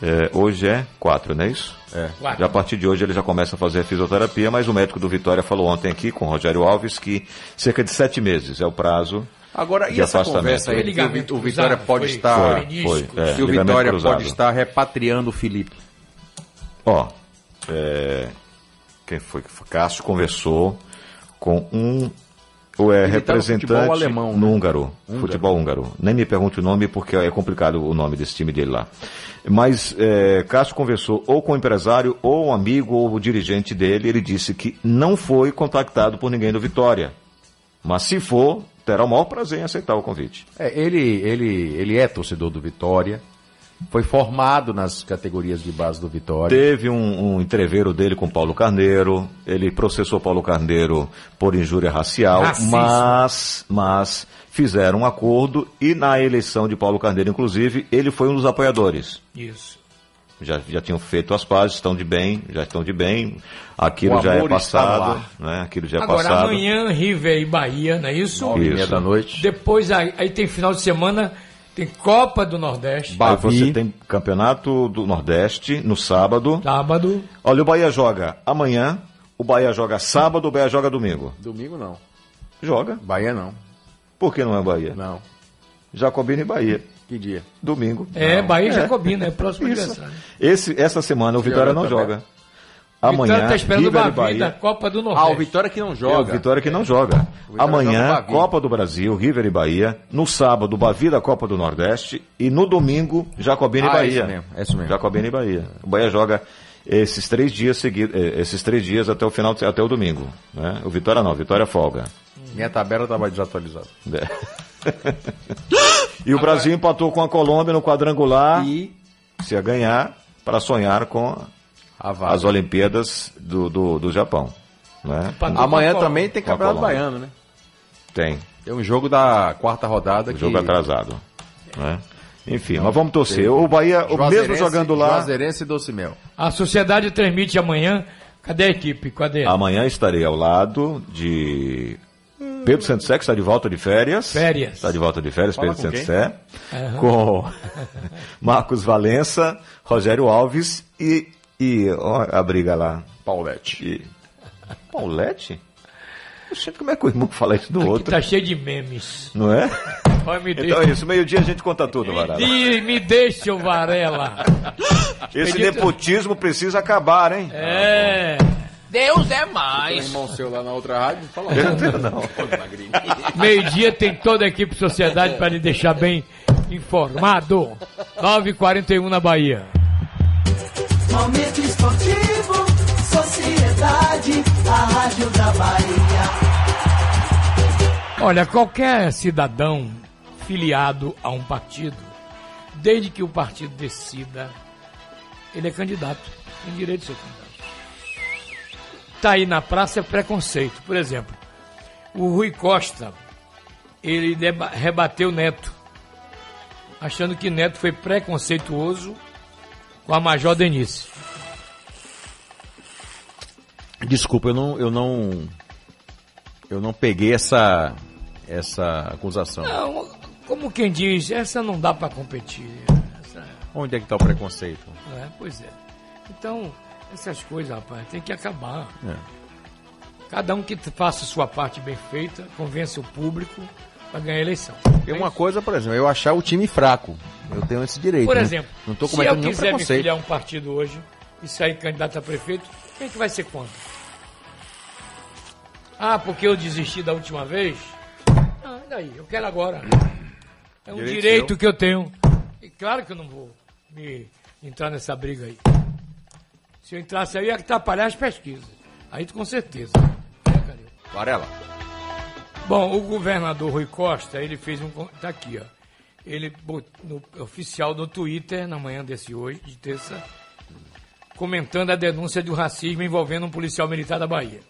É, hoje é 4, não é isso? É. Já a partir de hoje ele já começa a fazer a fisioterapia, mas o médico do Vitória falou ontem aqui com o Rogério Alves que cerca de sete meses é o prazo Agora, e de essa afastamento. conversa aí de que o Vi- o Vitória cruzado, pode foi- estar. Foi, foi, é, que o ligamento Vitória cruzado. pode estar repatriando o Felipe. Ó, é, quem foi que? Cássio conversou com um ou é representante alemão, né? no húngaro, Húngaro. futebol húngaro. Nem me pergunte o nome porque é complicado o nome desse time dele lá. Mas é, Cássio conversou ou com o empresário, ou um amigo, ou o dirigente dele. Ele disse que não foi contactado por ninguém do Vitória. Mas se for, terá o maior prazer em aceitar o convite. É, ele, ele, ele é torcedor do Vitória. Foi formado nas categorias de base do Vitória. Teve um, um entreveiro dele com Paulo Carneiro, ele processou Paulo Carneiro por injúria racial, Racismo. mas, mas fizeram um acordo e na eleição de Paulo Carneiro, inclusive, ele foi um dos apoiadores. Isso. Já, já tinham feito as pazes, estão de bem, já estão de bem, aquilo já é passado, né? aquilo já é Agora, passado. amanhã, River e Bahia, não é isso? Nove e meia Isso. da noite. Depois, aí, aí tem final de semana, tem Copa do Nordeste. Aí você tem campeonato do Nordeste no sábado. Sábado. Olha, o Bahia joga amanhã, o Bahia joga sábado, o Bahia joga domingo. Domingo não. Joga. Bahia não. Por que não é Bahia? Não. Jacobina e Bahia. Que dia? Domingo. É, Não. Bahia e É. Jacobina, é próximo Isso. adversário. Esse, essa semana o Vitória não também. joga. Amanhã, Vitória tá esperando o River e da Bahia. Copa do Ah, Nordeste. o Vitória que não É o joga. Vitória que não joga. Vitória joga Amanhã. Copa do Brasil, River e Bahia. No sábado, Bavi da Copa do Nordeste. E no domingo, Jacobina e Ah, Bahia. isso mesmo, é isso mesmo. Jacobina e Bahia. O Bahia joga esses três dias seguidos, eh, esses três dias até o final, até o domingo. Né? O Vitória não, Vitória folga. Minha tabela estava desatualizada. É. (laughs) e o Brasil empatou com a Colômbia no quadrangular. E se ia ganhar para sonhar com a. as Olimpíadas do, do, do Japão. Né? Amanhã também tem Campeonato. Baiano, né? Tem. Tem um jogo da quarta rodada O que... jogo atrasado. Né? Enfim, mas vamos torcer. O Bahia, o mesmo jogando lá. Juazeirense e Docimel. A sociedade transmite amanhã. Cadê a equipe? Cadê? Amanhã estarei ao lado de Pedro Santo Sé, que está de volta de férias. Férias. Está de volta de férias, Fala Pedro com Santo quem? Sé. Aham. Com (laughs) Marcos Valença, Rogério Alves e, e ó, a briga lá. Paulette. E... Paulette? Gente, como é que o irmão fala isso do Aqui outro? tá cheio de memes. Não é? Vai, me Então deixa- é isso, meio-dia a gente conta tudo, Varela. Me, me deixa, ô Varela. Esse nepotismo precisa acabar, hein? É. Deus é Tem um mais. irmão seu lá na outra rádio, fala Não. Meio-dia tem toda a equipe Sociedade para lhe deixar bem informado. 9h41 na Bahia. Momento esportivo, sociedade, a rádio da Bahia. Olha, qualquer cidadão filiado a um partido, desde que o partido decida, ele é candidato. Tem direito de ser candidato. Tá aí na praça é preconceito. Por exemplo, o Rui Costa, ele rebateu Neto, achando que Neto foi preconceituoso com a Major Denise. Desculpa, eu não, eu não, eu não peguei essa, essa acusação. Não, como quem diz, essa não dá para competir. Essa- Onde é que está o preconceito? É, pois é. Então, essas coisas, rapaz, tem que acabar. É. Cada um que faça sua parte bem feita, convença o público para ganhar a eleição. Tem uma coisa, por exemplo, eu achar o time fraco. Eu tenho esse direito. Por né? exemplo, não estou se eu quiser me filiar um partido hoje e sair candidato a prefeito, quem é que vai ser contra? Ah, porque eu desisti da última vez? Ah, daí? Eu quero agora. É um Direito direito, que eu tenho. E claro que eu não vou me entrar nessa briga aí. Se eu entrasse aí, ia atrapalhar as pesquisas. Aí com certeza. Varela. Bom, o governador Rui Costa, ele fez um. con- Tá aqui, ó. Ele no oficial no Twitter, na manhã desse hoje, de terça, comentando a denúncia do racismo envolvendo um policial militar da Bahia.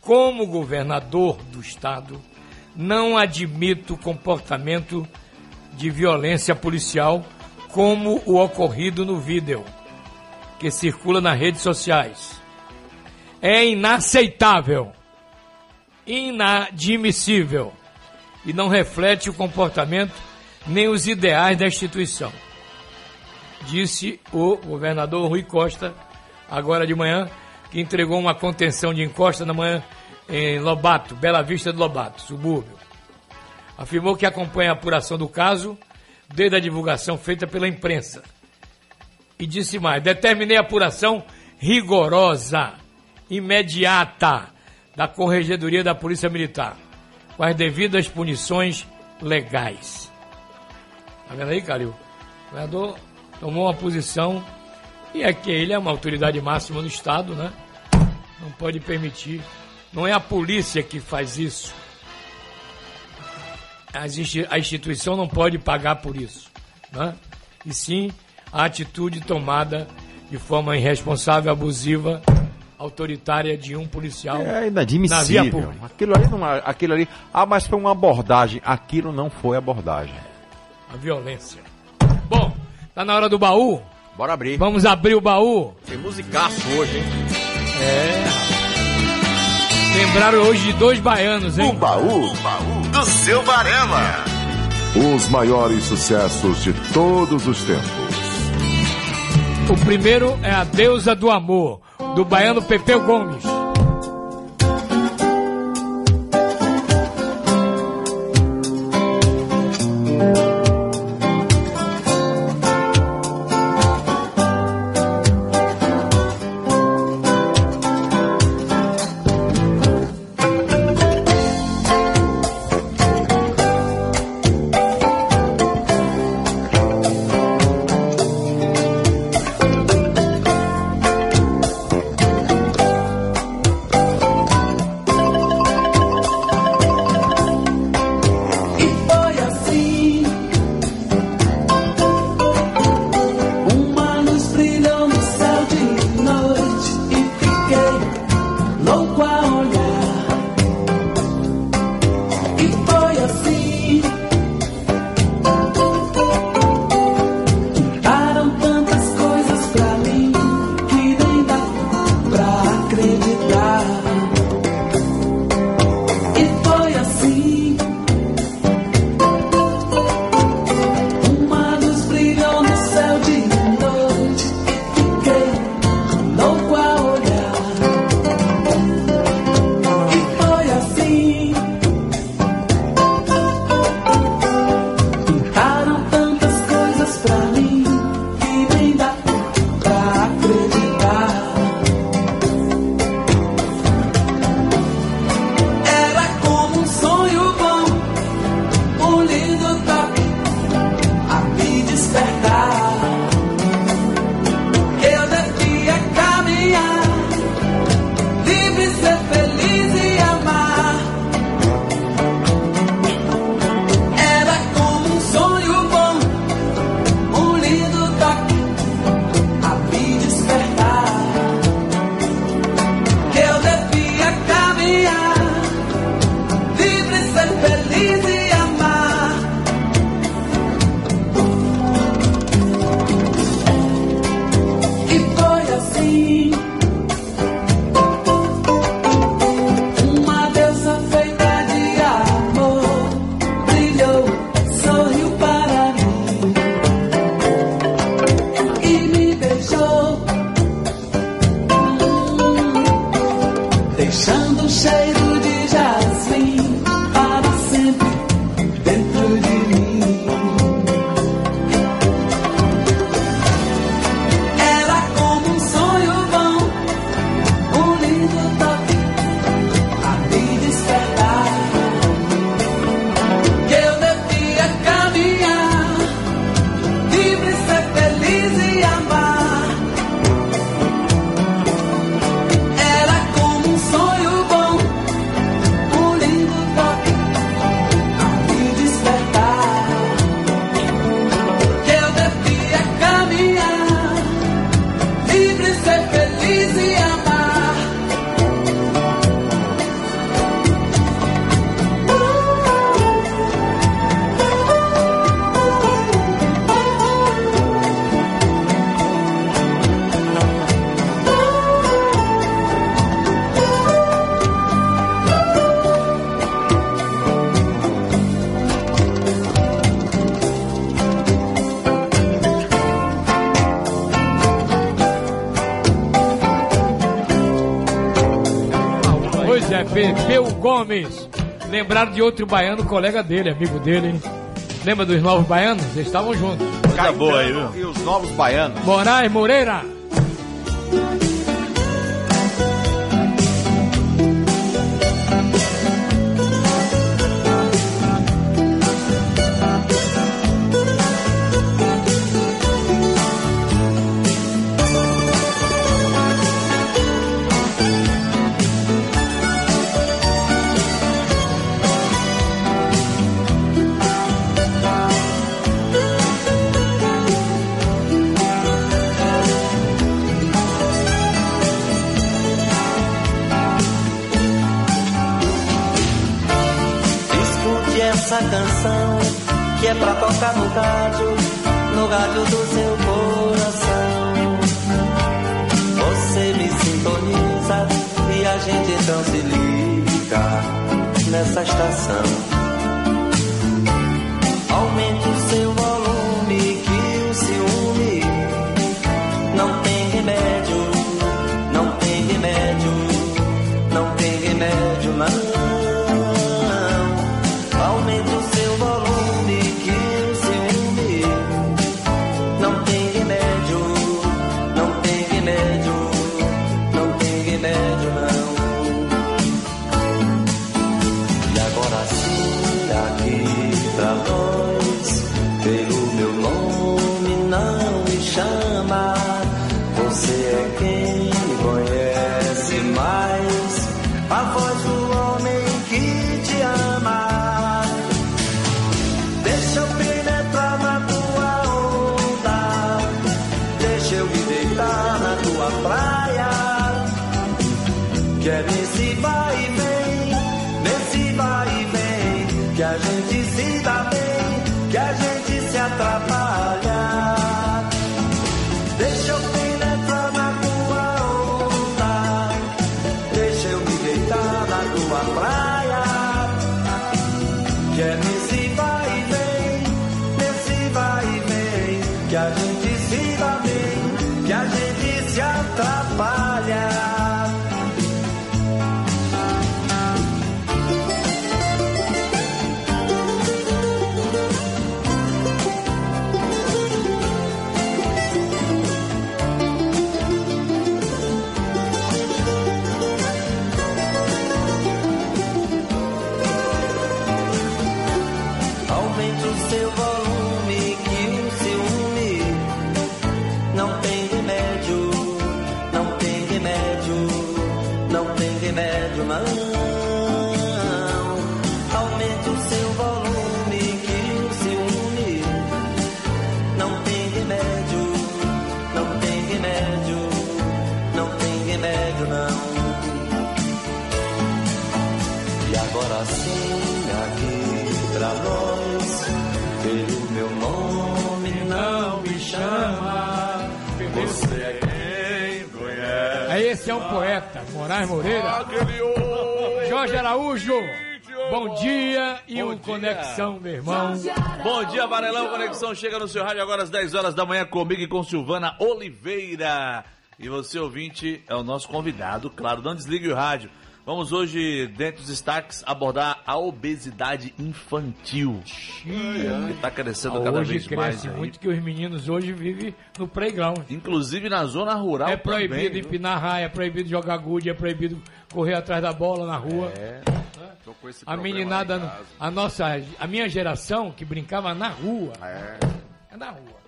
Como governador do estado, não admito comportamento de violência policial como o ocorrido no vídeo que circula nas redes sociais. É inaceitável inadmissível e não reflete o comportamento nem os ideais da instituição. disse o governador Rui Costa, agora de manhã, que entregou uma contenção de encosta na manhã em Lobato, Bela Vista do Lobato, subúrbio. Afirmou que acompanha a apuração do caso desde a divulgação feita pela imprensa. E disse mais: determinei a apuração rigorosa, imediata, da Corregedoria da Polícia Militar, com as devidas punições legais. Tá vendo aí, Calil? O governador tomou uma posição e é que ele é uma autoridade máxima do Estado, né? Não pode permitir. Não é a polícia que faz isso. A instituição não pode pagar por isso, né? E sim a atitude tomada de forma irresponsável, abusiva, autoritária de um policial. É na via inadmissível. pública. Aquilo ali não, é- aquilo ali, ah, mas foi uma abordagem. Aquilo não foi abordagem. A violência. Bom, tá na hora do baú? Bora abrir. Vamos abrir o baú? Tem musicaço hoje, hein? É. Lembraram hoje de dois baianos, hein? O baú, do seu Varela. Os maiores sucessos de todos os tempos. O primeiro é a Deusa do Amor, do baiano Pepeu Gomes. Gomes. Lembraram de outro baiano, colega dele, amigo dele. hein? Lembra dos novos baianos? Eles estavam juntos. Coisa boa aí, viu? E os novos baianos. Moraes Moreira. Gente então se liga nessa estação. Esse é um poeta, Moraes Moreira. Jorge Araújo. Bom dia e o Conexão, meu irmão. Bom dia, Varelão. Conexão chega no seu rádio agora às 10 horas da manhã comigo e com Silvana Oliveira. E você, ouvinte, é o nosso convidado, claro. Não desligue o rádio. Vamos hoje, dentro dos destaques, abordar a obesidade infantil. Que está crescendo cada hoje vez cresce mais. aí. muito que os meninos hoje vivem no playground. Inclusive na zona rural É proibido também, viu? empinar raia, é proibido jogar gude, é proibido correr atrás da bola na rua. É. Tô com esse A meninada, lá em casa. a nossa, a minha geração que brincava na rua. É. É na rua.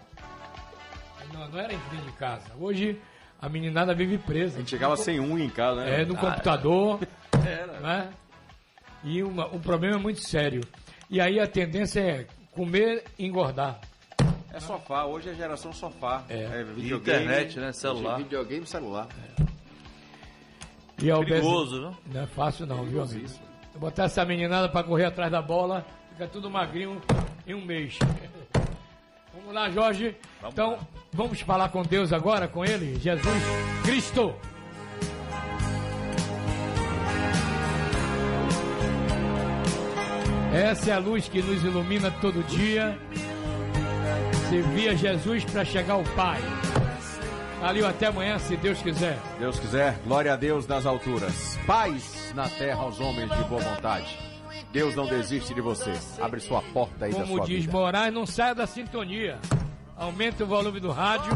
Não, não era em frente de casa. Hoje a meninada vive presa. A gente chegava sem unha em casa, né? É, no Ah, computador. (laughs) Era. Né? E uma, um problema muito sério. E aí a tendência é comer e engordar. É sofá, hoje é geração sofá. É. videogame, Internet, né? Celular. Videogame, celular. E a Perigoso, viu? Não é fácil não, viu, amigo? Botar essa meninada pra correr atrás da bola, fica tudo magrinho em um mês. Vamos lá, Jorge. então, vamos falar com Deus agora, com Ele, Jesus Cristo. Essa é a luz que nos ilumina todo dia. Servia Jesus para chegar ao Pai. Valeu, até amanhã, se Deus quiser. Deus quiser, glória a Deus nas alturas. Paz na terra aos homens de boa vontade. Deus não desiste de você. Abre sua porta aí da Como sua diz vida. Moraes, não saia da sintonia. Aumente o volume do rádio.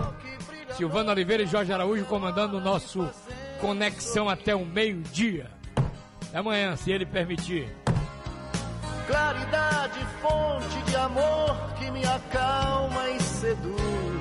Silvano Oliveira e Jorge Araújo comandando o nosso Conexão até o meio-dia. Até amanhã, se ele permitir. Claridade, fonte de amor que me acalma e seduz.